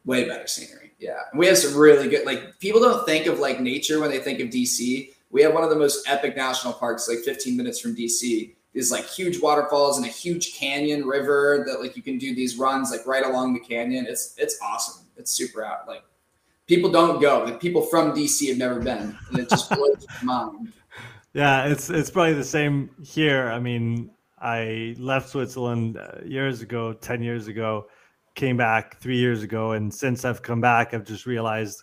Way better scenery. Yeah. And we have some really good, like people don't think of like nature when they think of DC we have one of the most epic national parks, like 15 minutes from DC. These like huge waterfalls and a huge canyon river that like you can do these runs like right along the canyon. It's it's awesome. It's super out. Like people don't go. Like people from DC have never been, and it just blows my mind. Yeah, it's it's probably the same here. I mean, I left Switzerland uh, years ago, ten years ago, came back three years ago, and since I've come back, I've just realized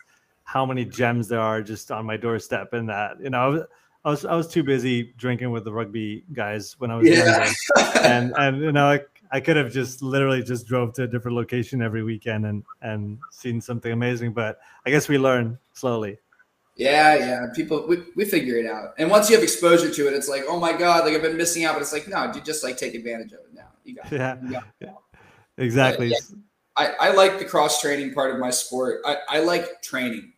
how many gems there are just on my doorstep and that you know I was, I was I was too busy drinking with the rugby guys when I was yeah. younger, and and you know I, I could have just literally just drove to a different location every weekend and and seen something amazing, but I guess we learn slowly. Yeah, yeah. People we, we figure it out. And once you have exposure to it, it's like, oh my God, like I've been missing out. But it's like, no, you just like take advantage of it now. You got it. Yeah. You got it exactly. But, yeah, I, I like the cross training part of my sport. I, I like training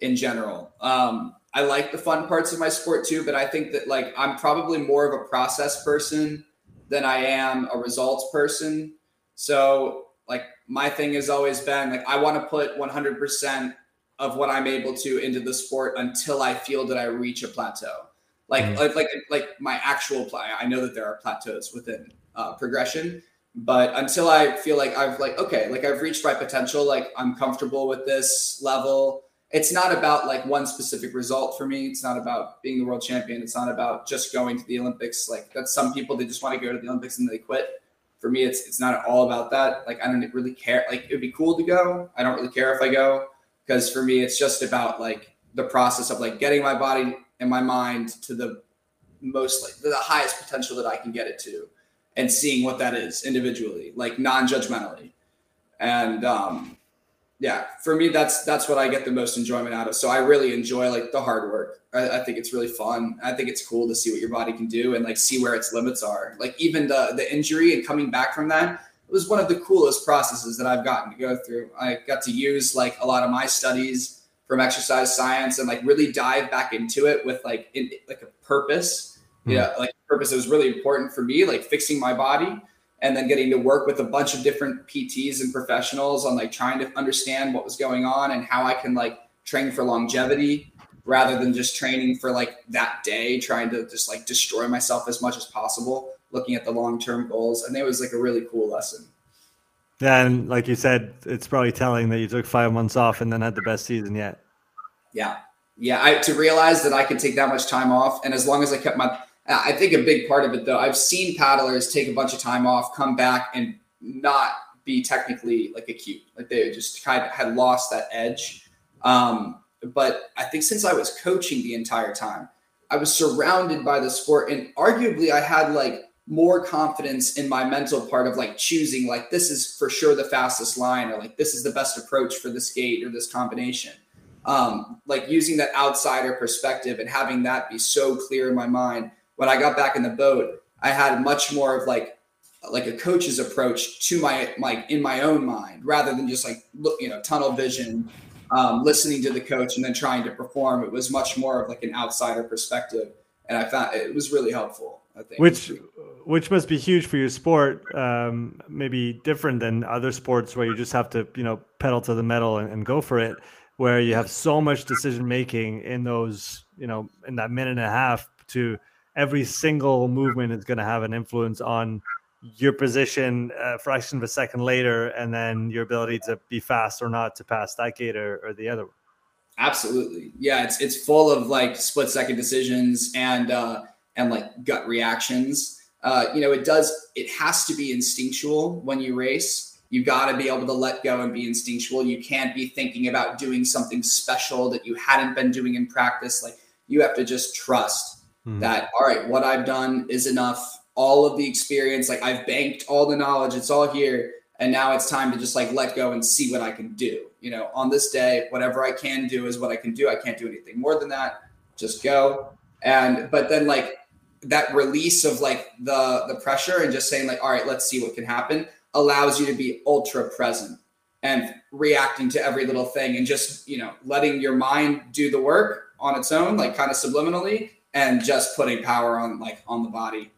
in general. Um, I like the fun parts of my sport too, but I think that like I'm probably more of a process person than I am a results person. So like my thing has always been like I want to put 100% of what I'm able to into the sport until I feel that I reach a plateau. Like mm-hmm. like like like my actual play. I know that there are plateaus within uh, progression, but until I feel like I've like okay, like I've reached my potential, like I'm comfortable with this level it's not about like one specific result for me. It's not about being the world champion. It's not about just going to the Olympics. Like that's some people they just want to go to the Olympics and they quit. For me, it's it's not all about that. Like I don't really care. Like it would be cool to go. I don't really care if I go because for me, it's just about like the process of like getting my body and my mind to the most like the highest potential that I can get it to, and seeing what that is individually, like non-judgmentally. And um, yeah, for me, that's that's what I get the most enjoyment out of. So I really enjoy like the hard work. I, I, think it's really fun. I think it's cool to see what your body can do and like see where its limits are. Like even the the injury and coming back from that it was one of the coolest processes that I've gotten to go through. I got to use like a lot of my studies from exercise science and like really dive back into it with like in, like a purpose. Mm-hmm. Yeah, like purpose that was really important for me, like fixing my body and then getting to work with a bunch of different PTs and professionals on like trying to understand what was going on and how I can like train for longevity rather than just training for like that day, trying to just like destroy myself as much as possible, looking at the long term goals. And it was like a really cool lesson. Yeah, and like you said, it's probably telling that you took five months off and then had the best season yet. Yeah. Yeah. I to realize that I could take that much time off. And as long as I kept my I think a big part of it, though, I've seen paddlers take a bunch of time off, come back, and not be technically like acute, like they just kind of had lost that edge. Um, but I think since I was coaching the entire time, I was surrounded by the sport, and arguably I had like more confidence in my mental part of like choosing like this is for sure the fastest line or like this is the best approach for this gate or this combination um, like using that outsider perspective and having that be so clear in my mind when i got back in the boat i had much more of like like a coach's approach to my like in my own mind rather than just like look you know tunnel vision um, listening to the coach and then trying to perform. It was much more of like an outsider perspective and i found it was really helpful i think. Which which must be huge for your sport um, maybe different than other sports where you just have to you know pedal to the metal and, and go for it where you have so much decision making in those you know in that minute and a half to every single movement is going to have an influence on your position a uh, fraction of a second later and then your ability to be fast or not to pass that gate or, or the other one. Absolutely. Yeah it's it's full of like split second decisions and uh and like gut reactions. Uh you know it does it has to be instinctual when you race. You got to be able to let go and be instinctual. You can't be thinking about doing something special that you hadn't been doing in practice. Like you have to just trust mm-hmm. that all right what i've done is enough all of the experience. Like I've banked all the knowledge, it's all here. And now it's time to just like let go and see what I can do. You know, on this day, whatever I can do is what I can do. I can't do anything more than that. Just go. And but then like that release of like the the pressure and just saying like, all right, let's see what can happen allows you to be ultra present and reacting to every little thing and just, you know, letting your mind do the work on its own, like kind of subliminally, and just putting power on like on the body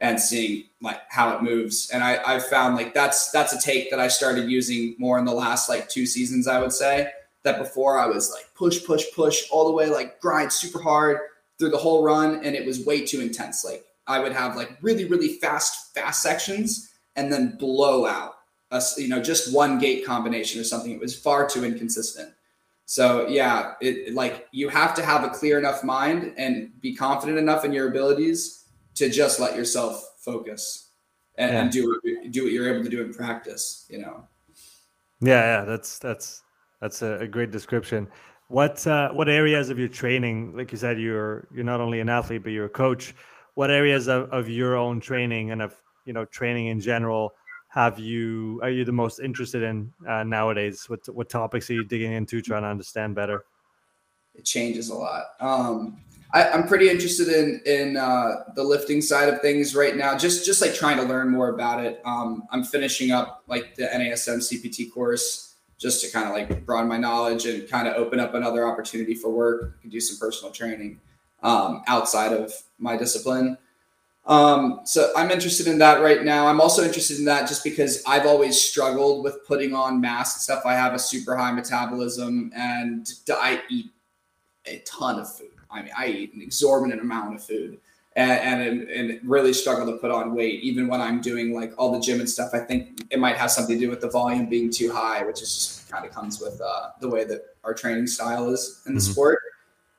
and seeing like how it moves. And I, I've found like that's that's a take that I started using more in the last like two seasons, I would say. That before I was like push, push, push all the way, like grind super hard through the whole run, and it was way too intense. Like I would have like really, really fast, fast sections and then blow out a, you know, just one gate combination or something. It was far too inconsistent. So yeah, it like you have to have a clear enough mind and be confident enough in your abilities to just let yourself focus and, yeah. and do what, do what you're able to do in practice. You know. Yeah, yeah, that's that's that's a, a great description. What uh, what areas of your training, like you said, you're you're not only an athlete but you're a coach. What areas of, of your own training and of you know training in general have you are you the most interested in uh, nowadays? What what topics are you digging into, trying to understand better? It changes a lot. Um, I, am pretty interested in in uh, the lifting side of things right now. Just just like trying to learn more about it. Um, I'm finishing up like the NASM CPT course just to kind of like broaden my knowledge and kind of open up another opportunity for work. I can do some personal training um, outside of my discipline. Um, so I'm interested in that right now. I'm also interested in that just because I've always struggled with putting on mass and stuff. I have a super high metabolism and I eat a ton of food. I mean, I eat an exorbitant amount of food and, and, and really struggle to put on weight, even when I'm doing like all the gym and stuff. I think it might have something to do with the volume being too high, which is just kind of comes with uh, the way that our training style is in the mm-hmm. sport.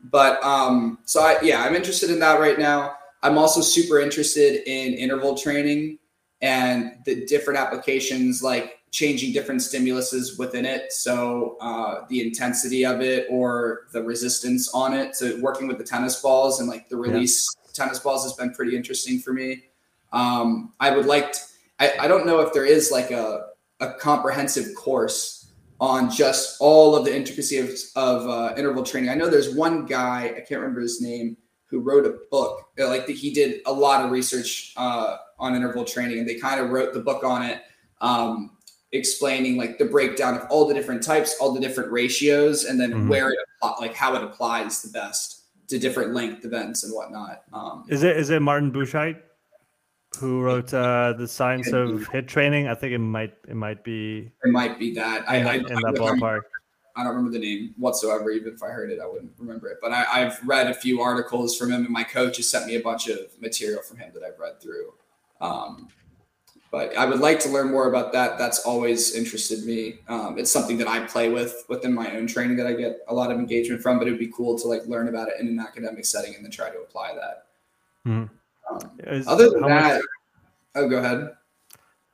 But um, so I, yeah, I'm interested in that right now. I'm also super interested in interval training and the different applications like changing different stimuluses within it. So uh, the intensity of it or the resistance on it. So working with the tennis balls and like the release yeah. tennis balls has been pretty interesting for me. Um, I would like, to, I, I don't know if there is like a, a comprehensive course on just all of the intricacies of, of uh, interval training. I know there's one guy, I can't remember his name, who wrote a book. Like the, he did a lot of research uh, on interval training, and they kind of wrote the book on it. Um, explaining like the breakdown of all the different types, all the different ratios, and then mm-hmm. where it like how it applies the best to different length events and whatnot. Um, is it is it Martin Buchheit who wrote uh, the science of HIIT training? I think it might it might be it might be that I, in, I, that ballpark. I don't remember the name whatsoever. Even if I heard it, I wouldn't remember it. But I, have read a few articles from him, and my coach has sent me a bunch of material from him that I've read through. Um, but I would like to learn more about that. That's always interested me. Um, it's something that I play with within my own training that I get a lot of engagement from. But it would be cool to like learn about it in an academic setting and then try to apply that. Mm-hmm. Um, other than that, much, oh, go ahead.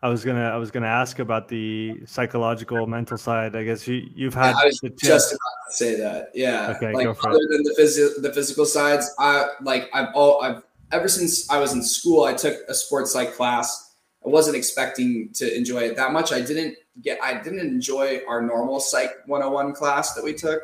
I was gonna I was gonna ask about the psychological mental side. I guess you you've had. Yeah, I was just about to say that. Yeah. Okay. Like go for other it. than the physical the physical sides, I like I've all I've ever since I was in school. I took a sports psych class. I wasn't expecting to enjoy it that much. I didn't get I didn't enjoy our normal psych 101 class that we took.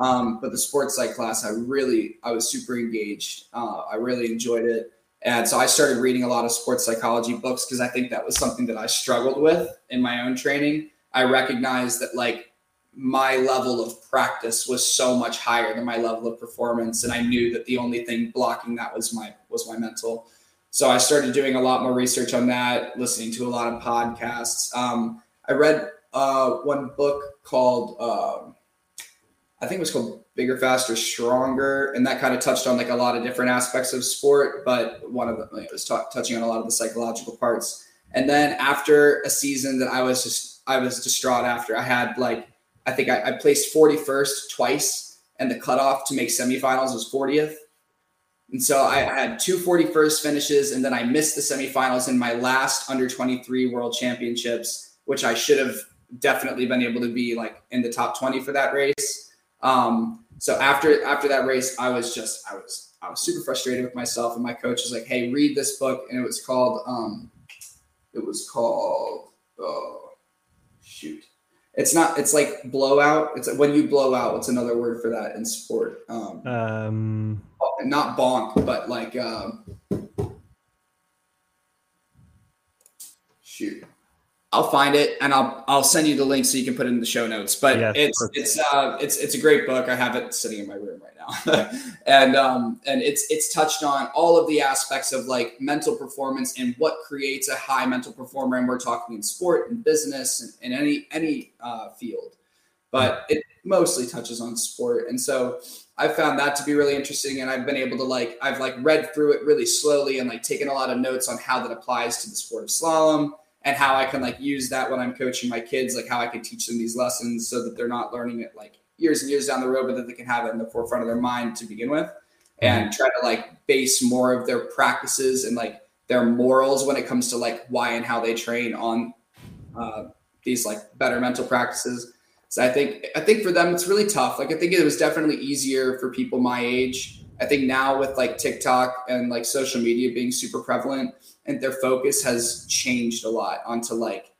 Um, but the sports psych class, I really I was super engaged. Uh, I really enjoyed it. And so I started reading a lot of sports psychology books because I think that was something that I struggled with in my own training. I recognized that like my level of practice was so much higher than my level of performance, and I knew that the only thing blocking that was my was my mental. So I started doing a lot more research on that, listening to a lot of podcasts. Um, I read uh, one book called um, I think it was called bigger, faster, stronger, and that kind of touched on like a lot of different aspects of sport. But one of them like, was t- touching on a lot of the psychological parts. And then after a season that I was just I was distraught after, I had like I think I, I placed 41st twice, and the cutoff to make semifinals was 40th. And so I had two 41st finishes, and then I missed the semifinals in my last under 23 world championships, which I should have definitely been able to be like in the top 20 for that race. Um, so after after that race, I was just I was I was super frustrated with myself, and my coach was like, "Hey, read this book," and it was called um, it was called oh shoot, it's not it's like blowout. It's like when you blow out. What's another word for that in sport? Um, Um, not bonk, but like um, shoot. I'll find it and I'll I'll send you the link so you can put it in the show notes. But Yes, it's perfect. it's uh it's it's a great book. I have it sitting in my room right now, and um and it's it's touched on all of the aspects of like mental performance and what creates a high mental performer. And we're talking in sport and business and in any any uh, field, but it mostly touches on sport. And so I found that to be really interesting, and I've been able to like I've like read through it really slowly and like taken a lot of notes on how that applies to the sport of slalom and how I can like use that when I'm coaching my kids, like how I can teach them these lessons so that they're not learning it like years and years down the road, but that they can have it in the forefront of their mind to begin with, and try to like base more of their practices and like their morals when it comes to like why and how they train on uh, these like better mental practices. So I think I think for them it's really tough. Like I think it was definitely easier for people my age. I think now with like TikTok and like social media being super prevalent, and their focus has changed a lot onto like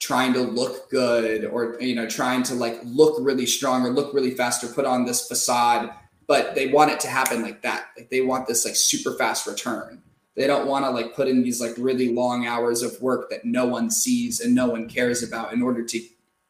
trying to look good or you know trying to like look really strong or look really fast or put on this facade but they want it to happen like that. Like they want this like super fast return. They don't want to like put in these like really long hours of work that no one sees and no one cares about in order to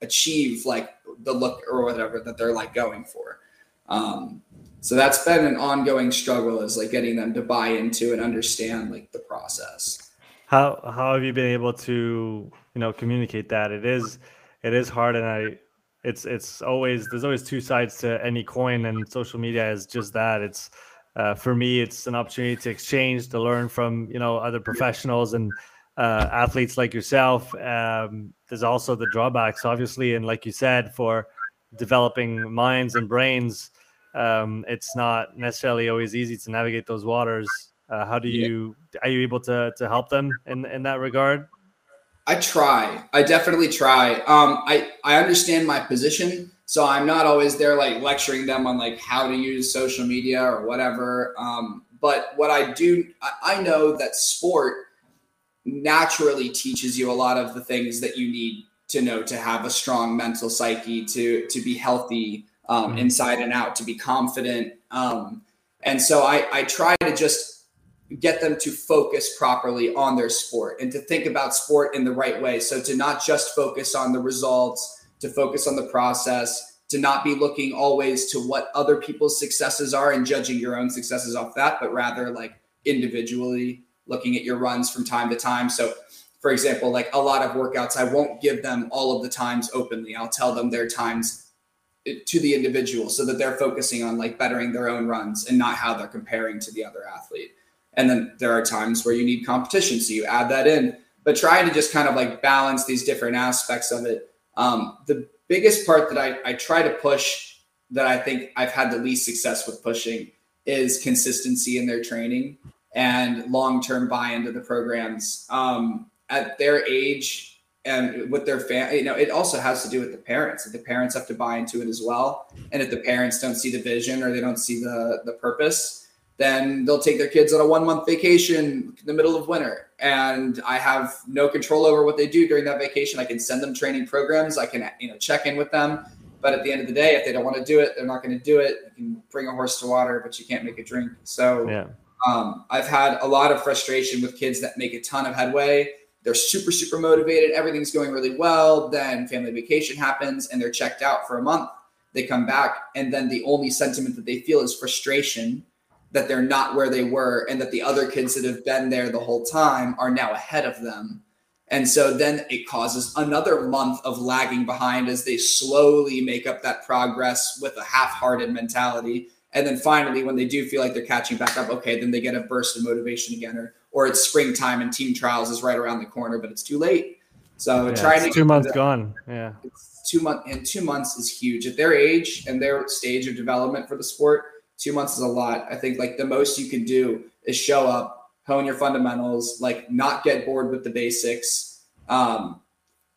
achieve like the look or whatever that they're like going for. Um so that's been an ongoing struggle is like getting them to buy into and understand like the process how how have you been able to you know communicate that? It is it is hard, and I it's it's always there's always two sides to any coin, and social media is just that. It's uh, for me, it's an opportunity to exchange, to learn from you know other professionals and uh, athletes like yourself. Um, there's also the drawbacks, obviously, and like you said, for developing minds and brains, um, it's not necessarily always easy to navigate those waters. Uh, how do Yeah. you are you able to to help them in in that regard? I try. I definitely try. Um, I I understand my position, so I'm not always there like lecturing them on like how to use social media or whatever. Um, but what I do, I, I know that sport naturally teaches you a lot of the things that you need to know to have a strong mental psyche, to to be healthy um, Mhm. inside and out, to be confident. Um, and so I I try to just get them to focus properly on their sport and to think about sport in the right way. So to not just focus on the results, to focus on the process, to not be looking always to what other people's successes are and judging your own successes off that, but rather like individually looking at your runs from time to time. So for example, like a lot of workouts, I won't give them all of the times openly. I'll tell them their times to the individual so that they're focusing on like bettering their own runs and not how they're comparing to the other athlete. And then there are times where you need competition, so you add that in. But trying to just kind of like balance these different aspects of it. Um, the biggest part that I, I try to push that I think I've had the least success with pushing is consistency in their training and long term buy into the programs. Um, at their age and with their family, you know, it also has to do with the parents. If the parents have to buy into it as well, and if the parents don't see the vision or they don't see the the purpose, then they'll take their kids on a one month vacation in the middle of winter. And I have no control over what they do during that vacation. I can send them training programs. I can you know check in with them. But at the end of the day, if they don't want to do it, they're not going to do it. You can bring a horse to water, but you can't make it drink. So yeah. um, I've had a lot of frustration with kids that make a ton of headway they're super super motivated everything's going really well then family vacation happens and they're checked out for a month. They come back and then the only sentiment that they feel is frustration that they're not where they were and that the other kids that have been there the whole time are now ahead of them. And so then it causes another month of lagging behind as they slowly make up that progress with a half-hearted mentality. And then finally when they do feel like they're catching back up okay then they get a burst of motivation again or or it's springtime and team trials is right around the corner, but it's too late. So yeah, trying to two months gone. Yeah. two months and two months is huge at their age and their stage of development for the sport. Two months is a lot. I think like the most you can do is show up, hone your fundamentals, like not get bored with the basics. Um,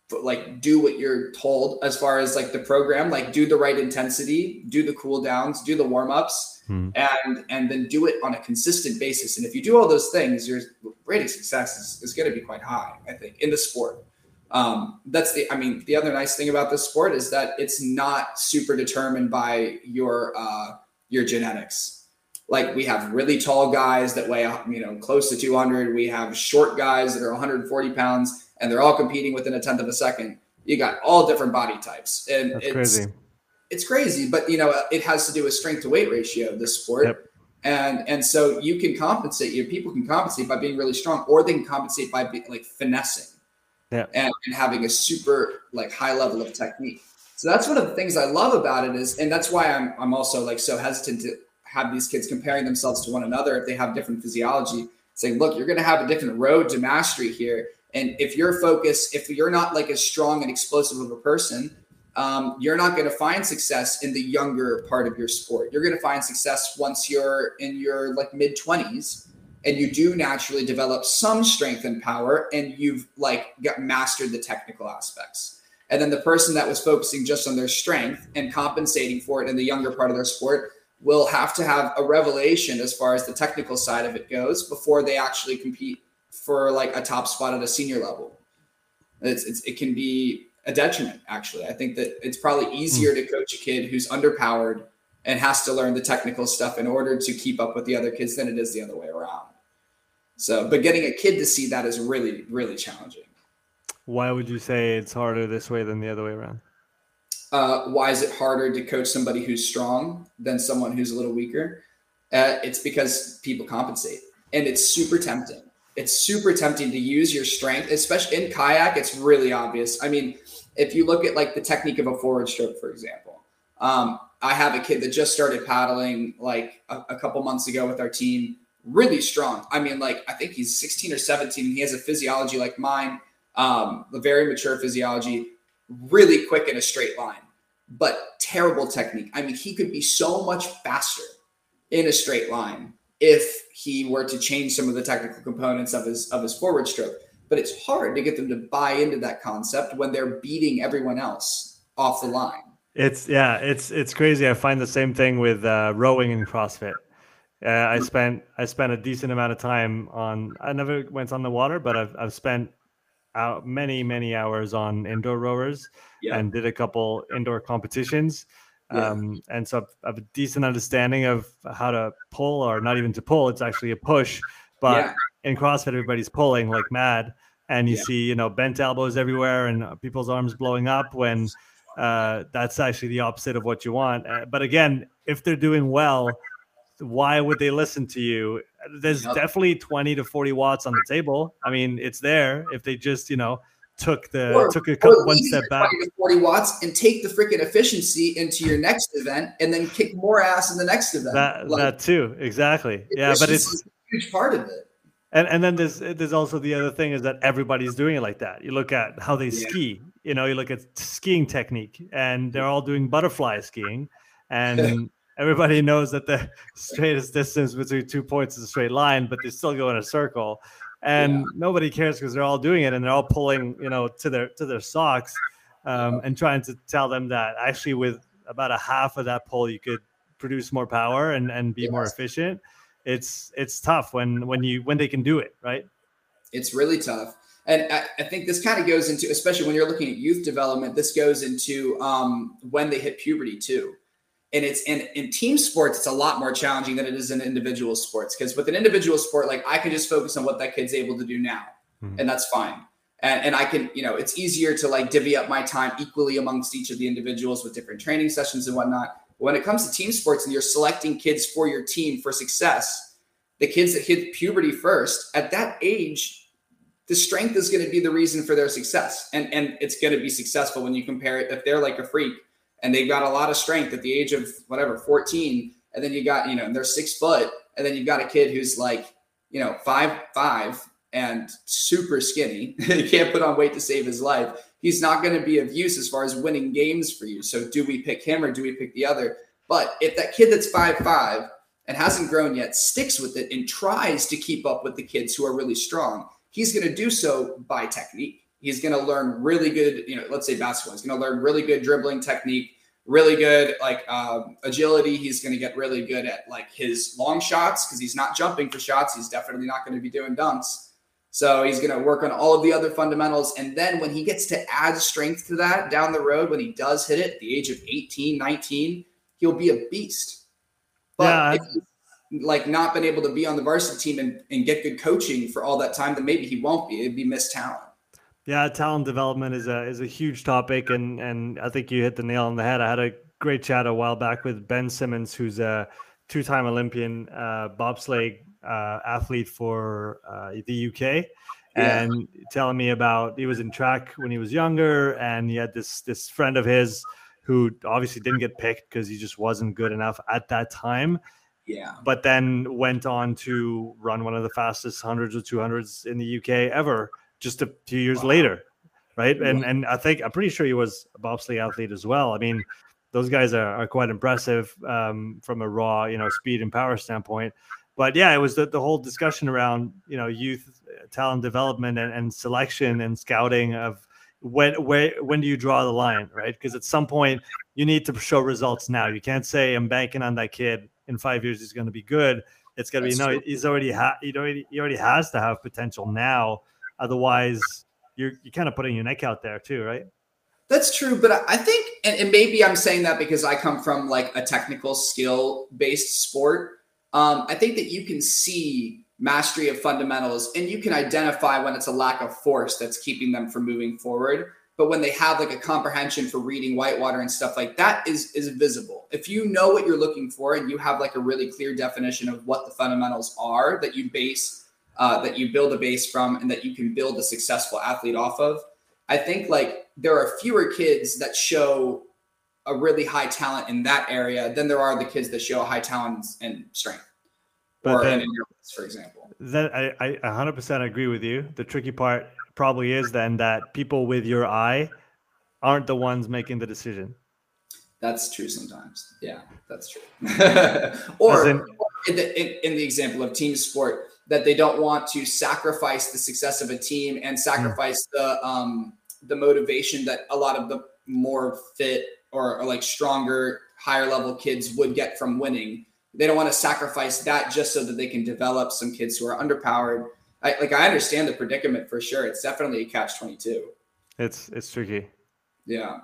but like do what you're told as far as like the program, like do the right intensity, do the cool downs, do the warm ups hmm. and and then do it on a consistent basis. And if you do all those things, your rate of success is, is going to be quite high, I think, in the sport. Um, that's the, I mean, the other nice thing about this sport is that it's not super determined by your uh, your genetics. Like we have really tall guys that weigh, you know, close to 200. We have short guys that are 140 pounds, and they're all competing within a tenth of a second. You got all different body types, and That's it's crazy it's crazy, but you know, it has to do with strength to weight ratio of this sport. Yep. And and so you can compensate. Your people can compensate by being really strong, or they can compensate by being like finessing, yeah. and, and having a super like high level of technique. So that's one of the things I love about it is, and that's why I'm I'm also like so hesitant to have these kids comparing themselves to one another if they have different physiology. Saying, look, you're going to have a different road to mastery here, and if your focus, if you're not like as strong and explosive of a person, um, you're not going to find success in the younger part of your sport. You're going to find success once you're in your like mid 20s and you do naturally develop some strength and power and you've like got mastered the technical aspects. And then the person that was focusing just on their strength and compensating for it in the younger part of their sport will have to have a revelation as far as the technical side of it goes before they actually compete for like a top spot at a senior level. It's, it's, it can be a detriment, actually. I think that it's probably easier to coach a kid who's underpowered and has to learn the technical stuff in order to keep up with the other kids than it is the other way around. So, but getting a kid to see that is really, really challenging. Why would you say it's harder this way than the other way around? Uh, why is it harder to coach somebody who's strong than someone who's a little weaker? Uh, it's because people compensate, and it's super tempting. It's super tempting to use your strength, especially in kayak. It's really obvious. I mean, if you look at like the technique of a forward stroke, for example, um, I have a kid that just started paddling like a, a, couple months ago with our team, really strong. I mean, like I think he's 16 or 17, and he has a physiology like mine, um, a very mature physiology, really quick in a straight line, but terrible technique. I mean, he could be so much faster in a straight line if he were to change some of the technical components of his of his forward stroke but it's hard to get them to buy into that concept when they're beating everyone else off the line. It's yeah, it's it's crazy. I find the same thing with uh, rowing and CrossFit. Uh, I spent I spent a decent amount of time on. I never went on the water, but I've I've spent out many many hours on indoor rowers yeah. and did a couple indoor competitions. Yeah. Um, and so I have a decent understanding of how to pull, or not even to pull. It's actually a push, but yeah in CrossFit, everybody's pulling like mad, and you yeah. see, you know, bent elbows everywhere and uh, people's arms blowing up when uh, that's actually the opposite of what you want. Uh, but again, if they're doing well, why would they listen to you? There's yep. definitely 20 to 40 watts on the table. I mean, it's there if they just, you know, took the or, took a couple one step back 40 watts and take the freaking efficiency into your next event and then kick more ass in the next event that, like, that too exactly yeah but it's a huge part of it and and then there's there's also the other thing is that everybody's doing it like that. You look at how they yeah. ski. You know, you look at skiing technique, and they're all doing butterfly skiing, and everybody knows that the straightest distance between two points is a straight line, but they still go in a circle. and Yeah. nobody cares because they're all doing it and they're all pulling, you know, to their to their socks, um, and trying to tell them that actually with about a half of that pull you could produce more power and and be more Yes. efficient. It's it's tough when when you when they can do it, right? It's really tough. And I, I think this kind of goes into, especially when you're looking at youth development, this goes into um, when they hit puberty too. And it's in, in team sports, it's a lot more challenging than it is in individual sports. Because with an individual sport, like I can just focus on what that kid's able to do now, Mhm. and that's fine. And, and I can, you know, it's easier to like divvy up my time equally amongst each of the individuals with different training sessions and whatnot. When it comes to team sports and you're selecting kids for your team for success, the kids that hit puberty first at that age the strength is going to be the reason for their success. And and it's going to be successful when you compare it if they're like a freak and they've got a lot of strength at the age of whatever 14 and then you got you know they're six foot and then you've got a kid who's like you know five five and super skinny he can't put on weight to save his life he's not going to be of use as far as winning games for you so do we pick him or do we pick the other but if that kid that's five five and hasn't grown yet sticks with it and tries to keep up with the kids who are really strong he's going to do so by technique. He's going to learn really good, you know, let's say basketball. He's going to learn really good dribbling technique, really good like um, agility. He's going to get really good at like his long shots because he's not jumping for shots. He's definitely not going to be doing dunks. So he's going to work on all of the other fundamentals. And then when he gets to add strength to that down the road, when he does hit it at the age of 18, 19, he'll be a beast. But Yeah. if he's like not been able to be on the varsity team and, and get good coaching for all that time, then maybe he won't be. It'd be missed talent. Yeah, talent development is a is a huge topic, and and I think you hit the nail on the head. I had a great chat a while back with Ben Simmons, who's a two time Olympian uh, bobsleigh uh, athlete for uh, the UK, Yeah. and telling me about he was in track when he was younger, and he had this this friend of his who obviously didn't get picked because he just wasn't good enough at that time Yeah. but then went on to run one of the fastest hundreds or 200s in the UK ever just a few years Wow. later. Right. And and I think I'm pretty sure he was a bobsleigh athlete as well. I mean, those guys are, are quite impressive um, from a raw, you know, speed and power standpoint. But yeah, it was the, the whole discussion around, you know, youth uh, talent development and, and selection and scouting of when where when do you draw the line, right? Because at some point you need to show results now. You can't say I'm banking on that kid in five years he's going to be good. It's going to be no. true. He's already ha- he already he already has to have potential now. Otherwise, you're you're kind of putting your neck out there too, right? That's true, but I- I think, and, and maybe I'm saying that because I come from like a technical skill based sport. Um, I think that you can see mastery of fundamentals and you can identify when it's a lack of force that's keeping them from moving forward. But when they have like a comprehension for reading whitewater and stuff like that is is visible. If you know what you're looking for and you have like a really clear definition of what the fundamentals are that you base uh, that you build a base from and that you can build a successful athlete off of, I think like there are fewer kids that show a really high talent in that area than there are the kids that show high talent and strength, But or then, in endurance, for example. then I, I 100% agree with you. The tricky part probably is then that people with your eye aren't the ones making the decision. That's true sometimes. Yeah, that's true. or, in- or in, the, in, in the example of team sport, that they don't want to sacrifice the success of a team and sacrifice the um, the motivation that a lot of the more fit or, or like stronger, higher level kids would get from winning. They don't want to sacrifice that just so that they can develop some kids who are underpowered. I, like I understand the predicament for sure. It's definitely a catch twenty two. It's it's tricky. Yeah,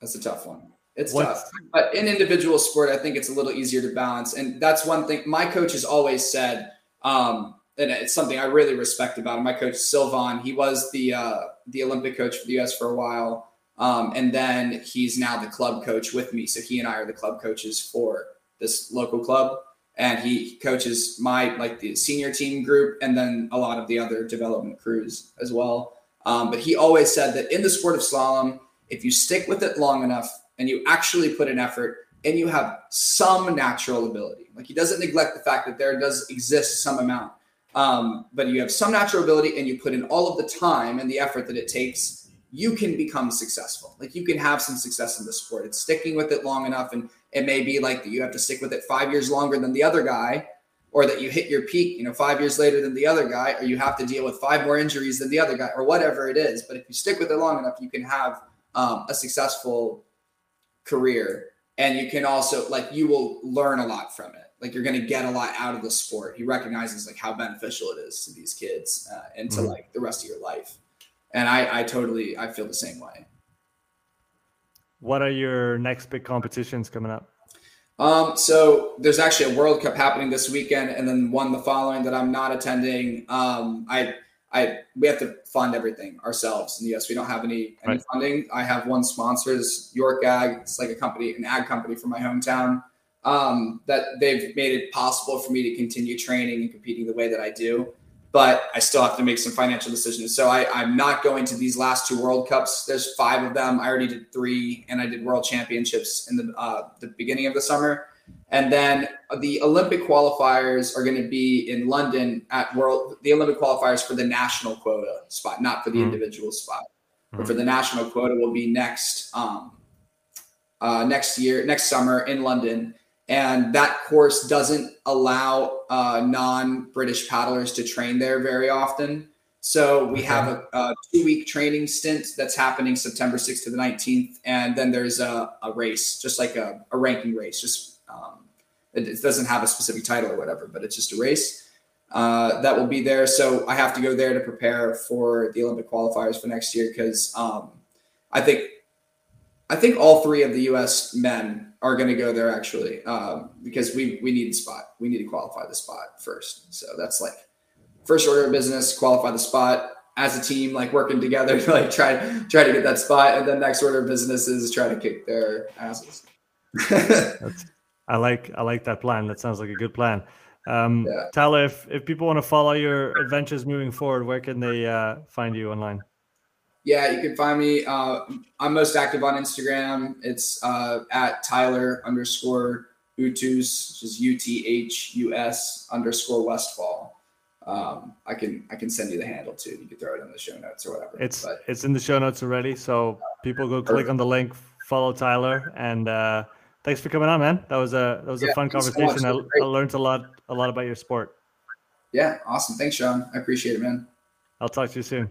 that's a tough one. It's What's- tough. But in individual sport, I think it's a little easier to balance. And that's one thing my coach has always said, um, and it's something I really respect about him. My coach Silvan, he was the uh, the Olympic coach for the US for a while. Um, and then he's now the club coach with me. So he and I are the club coaches for this local club. And he coaches my like the senior team group and then a lot of the other development crews as well. Um, but he always said that in the sport of slalom, if you stick with it long enough and you actually put an effort and you have some natural ability, like he doesn't neglect the fact that there does exist some amount, um, but you have some natural ability and you put in all of the time and the effort that it takes, you can become successful. Like you can have some success in the sport. It's sticking with it long enough, and it may be like that you have to stick with it five years longer than the other guy. or that you hit your peak, you know, five years later than the other guy, or you have to deal with five more injuries than the other guy, or whatever it is. But if you stick with it long enough, you can have um, a successful career, and you can also like you will learn a lot from it. Like you're going to get a lot out of the sport. He recognizes like how beneficial it is to these kids uh, and to mm-hmm. like the rest of your life. And I, I totally, I feel the same way. What are your next big competitions coming up? Um, so there's actually a World Cup happening this weekend, and then one the following that I'm not attending. Um, I, I, we have to fund everything ourselves in the U.S. We don't have any any right. funding. I have one sponsor, is York Ag. It's like a company, an ag company from my hometown. Um, that they've made it possible for me to continue training and competing the way that I do but I still have to make some financial decisions. So I, I'm not going to these last two World Cups. There's five of them. I already did three, and I did World Championships in the uh, the beginning of the summer. And then the Olympic qualifiers are going to be in London at World. The Olympic qualifiers for the national quota spot, not for the mm-hmm. individual spot, mm-hmm. but for the national quota will be next um, uh, next year, next summer in London and that course doesn't allow uh, non-British paddlers to train there very often. So we okay. have a, a, two-week training stint that's happening September 6th to the 19th, and then there's a, a race, just like a, a ranking race. Just um, it, it, doesn't have a specific title or whatever, but it's just a race uh, that will be there. So I have to go there to prepare for the Olympic qualifiers for next year because um, I think I think all three of the U.S. men are going to go there actually um, because we we need a spot. We need to qualify the spot first. So that's like first order of business: qualify the spot as a team, like working together to like try try to get that spot, and then next order of business is try to kick their asses. I like I like that plan. That sounds like a good plan. Um, yeah. Tyler, if if people want to follow your adventures moving forward, where can they uh, find you online? Yeah, you can find me. Uh, I'm most active on Instagram. It's uh, at Tyler underscore Uthus, which is U T H U S underscore Westfall. Um, I can I can send you the handle too. You can throw it in the show notes or whatever. It's but, it's in the show notes already. So people go click on the link, follow Tyler, and uh, thanks for coming on, man. That was a that was yeah, a fun conversation. So I, I learned a lot a lot about your sport. Yeah, awesome. Thanks, Sean. I appreciate it, man. I'll talk to you soon.